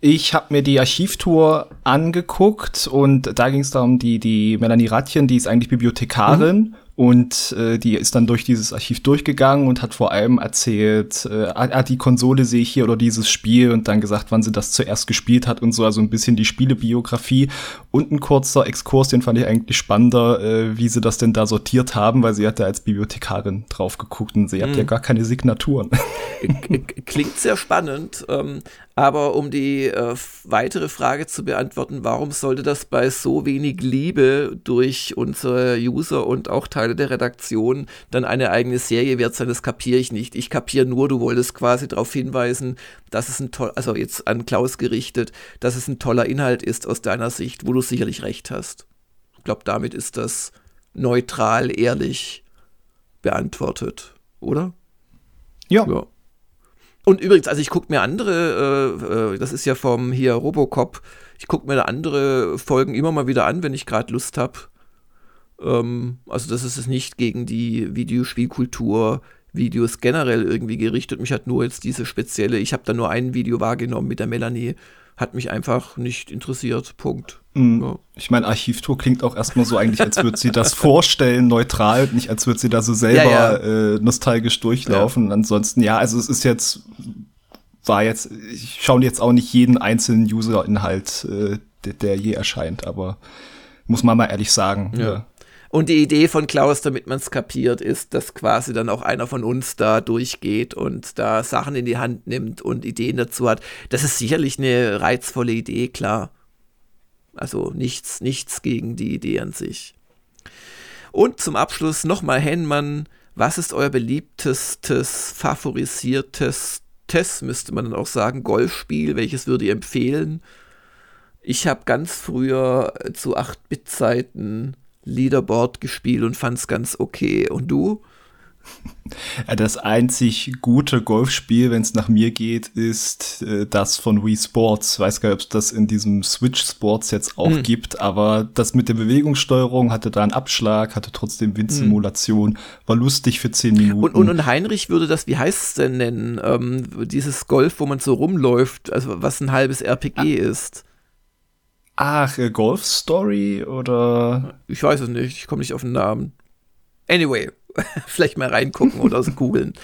Ich habe mir die Archivtour angeguckt und da ging es darum, die, die Melanie Ratchen, die ist eigentlich Bibliothekarin mhm. Und äh, die ist dann durch dieses Archiv durchgegangen und hat vor allem erzählt, äh, ah, die Konsole sehe ich hier oder dieses Spiel und dann gesagt, wann sie das zuerst gespielt hat und so, also ein bisschen die Spielebiografie. Und ein kurzer Exkurs, den fand ich eigentlich spannender, äh, wie sie das denn da sortiert haben, weil sie hat da als Bibliothekarin drauf geguckt und sie mhm. hat ja gar keine Signaturen. [laughs] Klingt sehr spannend. Ähm, aber um die äh, weitere Frage zu beantworten, warum sollte das bei so wenig Liebe durch unsere User und auch Teile der Redaktion dann eine eigene Serie wert sein, das kapiere ich nicht. Ich kapiere nur, du wolltest quasi darauf hinweisen, dass es ein toll, also jetzt an Klaus gerichtet, dass es ein toller Inhalt ist aus deiner Sicht, wo du sicherlich recht hast. Ich glaube, damit ist das neutral, ehrlich beantwortet, oder? ja. ja. Und übrigens, also ich gucke mir andere, äh, äh, das ist ja vom hier Robocop, ich gucke mir da andere Folgen immer mal wieder an, wenn ich gerade Lust habe. Ähm, also das ist es nicht gegen die Videospielkultur, Videos generell irgendwie gerichtet. Mich hat nur jetzt diese spezielle, ich habe da nur ein Video wahrgenommen mit der Melanie, hat mich einfach nicht interessiert. Punkt. Mhm. Ja. Ich meine, Archivtour klingt auch erstmal so eigentlich, als würde sie das [laughs] vorstellen, neutral, nicht als würde sie da so selber ja, ja. Äh, nostalgisch durchlaufen. Ansonsten, ja, also es ist jetzt, war jetzt, ich schaue jetzt auch nicht jeden einzelnen User-Inhalt, äh, der, der, je erscheint, aber muss man mal ehrlich sagen. Ja. Und die Idee von Klaus, damit man es kapiert, ist, dass quasi dann auch einer von uns da durchgeht und da Sachen in die Hand nimmt und Ideen dazu hat. Das ist sicherlich eine reizvolle Idee, klar. Also nichts, nichts gegen die Idee an sich. Und zum Abschluss nochmal Henmann, was ist euer beliebtestes, favorisiertes, müsste man dann auch sagen, Golfspiel? Welches würde ihr empfehlen? Ich habe ganz früher zu 8-Bit-Zeiten Leaderboard gespielt und fand es ganz okay. Und du? Das einzig gute Golfspiel, wenn es nach mir geht, ist äh, das von Wii Sports. Weiß gar nicht, ob es das in diesem Switch Sports jetzt auch hm. gibt, aber das mit der Bewegungssteuerung hatte da einen Abschlag, hatte trotzdem Windsimulation, hm. war lustig für zehn Minuten. Und, und, und Heinrich würde das, wie heißt es denn nennen, ähm, dieses Golf, wo man so rumläuft, also was ein halbes RPG ah. ist. Ach, äh, Golf Story oder? Ich weiß es nicht, ich komme nicht auf den Namen. Anyway, [laughs] vielleicht mal reingucken oder so googeln.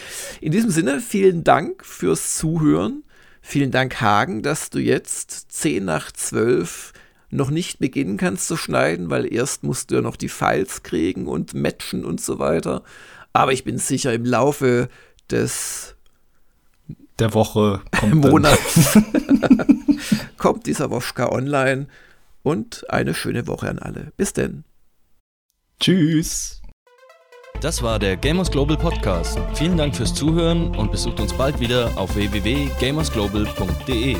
In diesem Sinne, vielen Dank fürs Zuhören. Vielen Dank, Hagen, dass du jetzt 10 nach 12 noch nicht beginnen kannst zu schneiden, weil erst musst du ja noch die Files kriegen und matchen und so weiter. Aber ich bin sicher, im Laufe des der Woche kommt [laughs] Monats [laughs] kommt dieser Woschka online und eine schöne Woche an alle. Bis denn. Tschüss. Das war der Gamers Global Podcast. Vielen Dank fürs Zuhören und besucht uns bald wieder auf www.gamersglobal.de.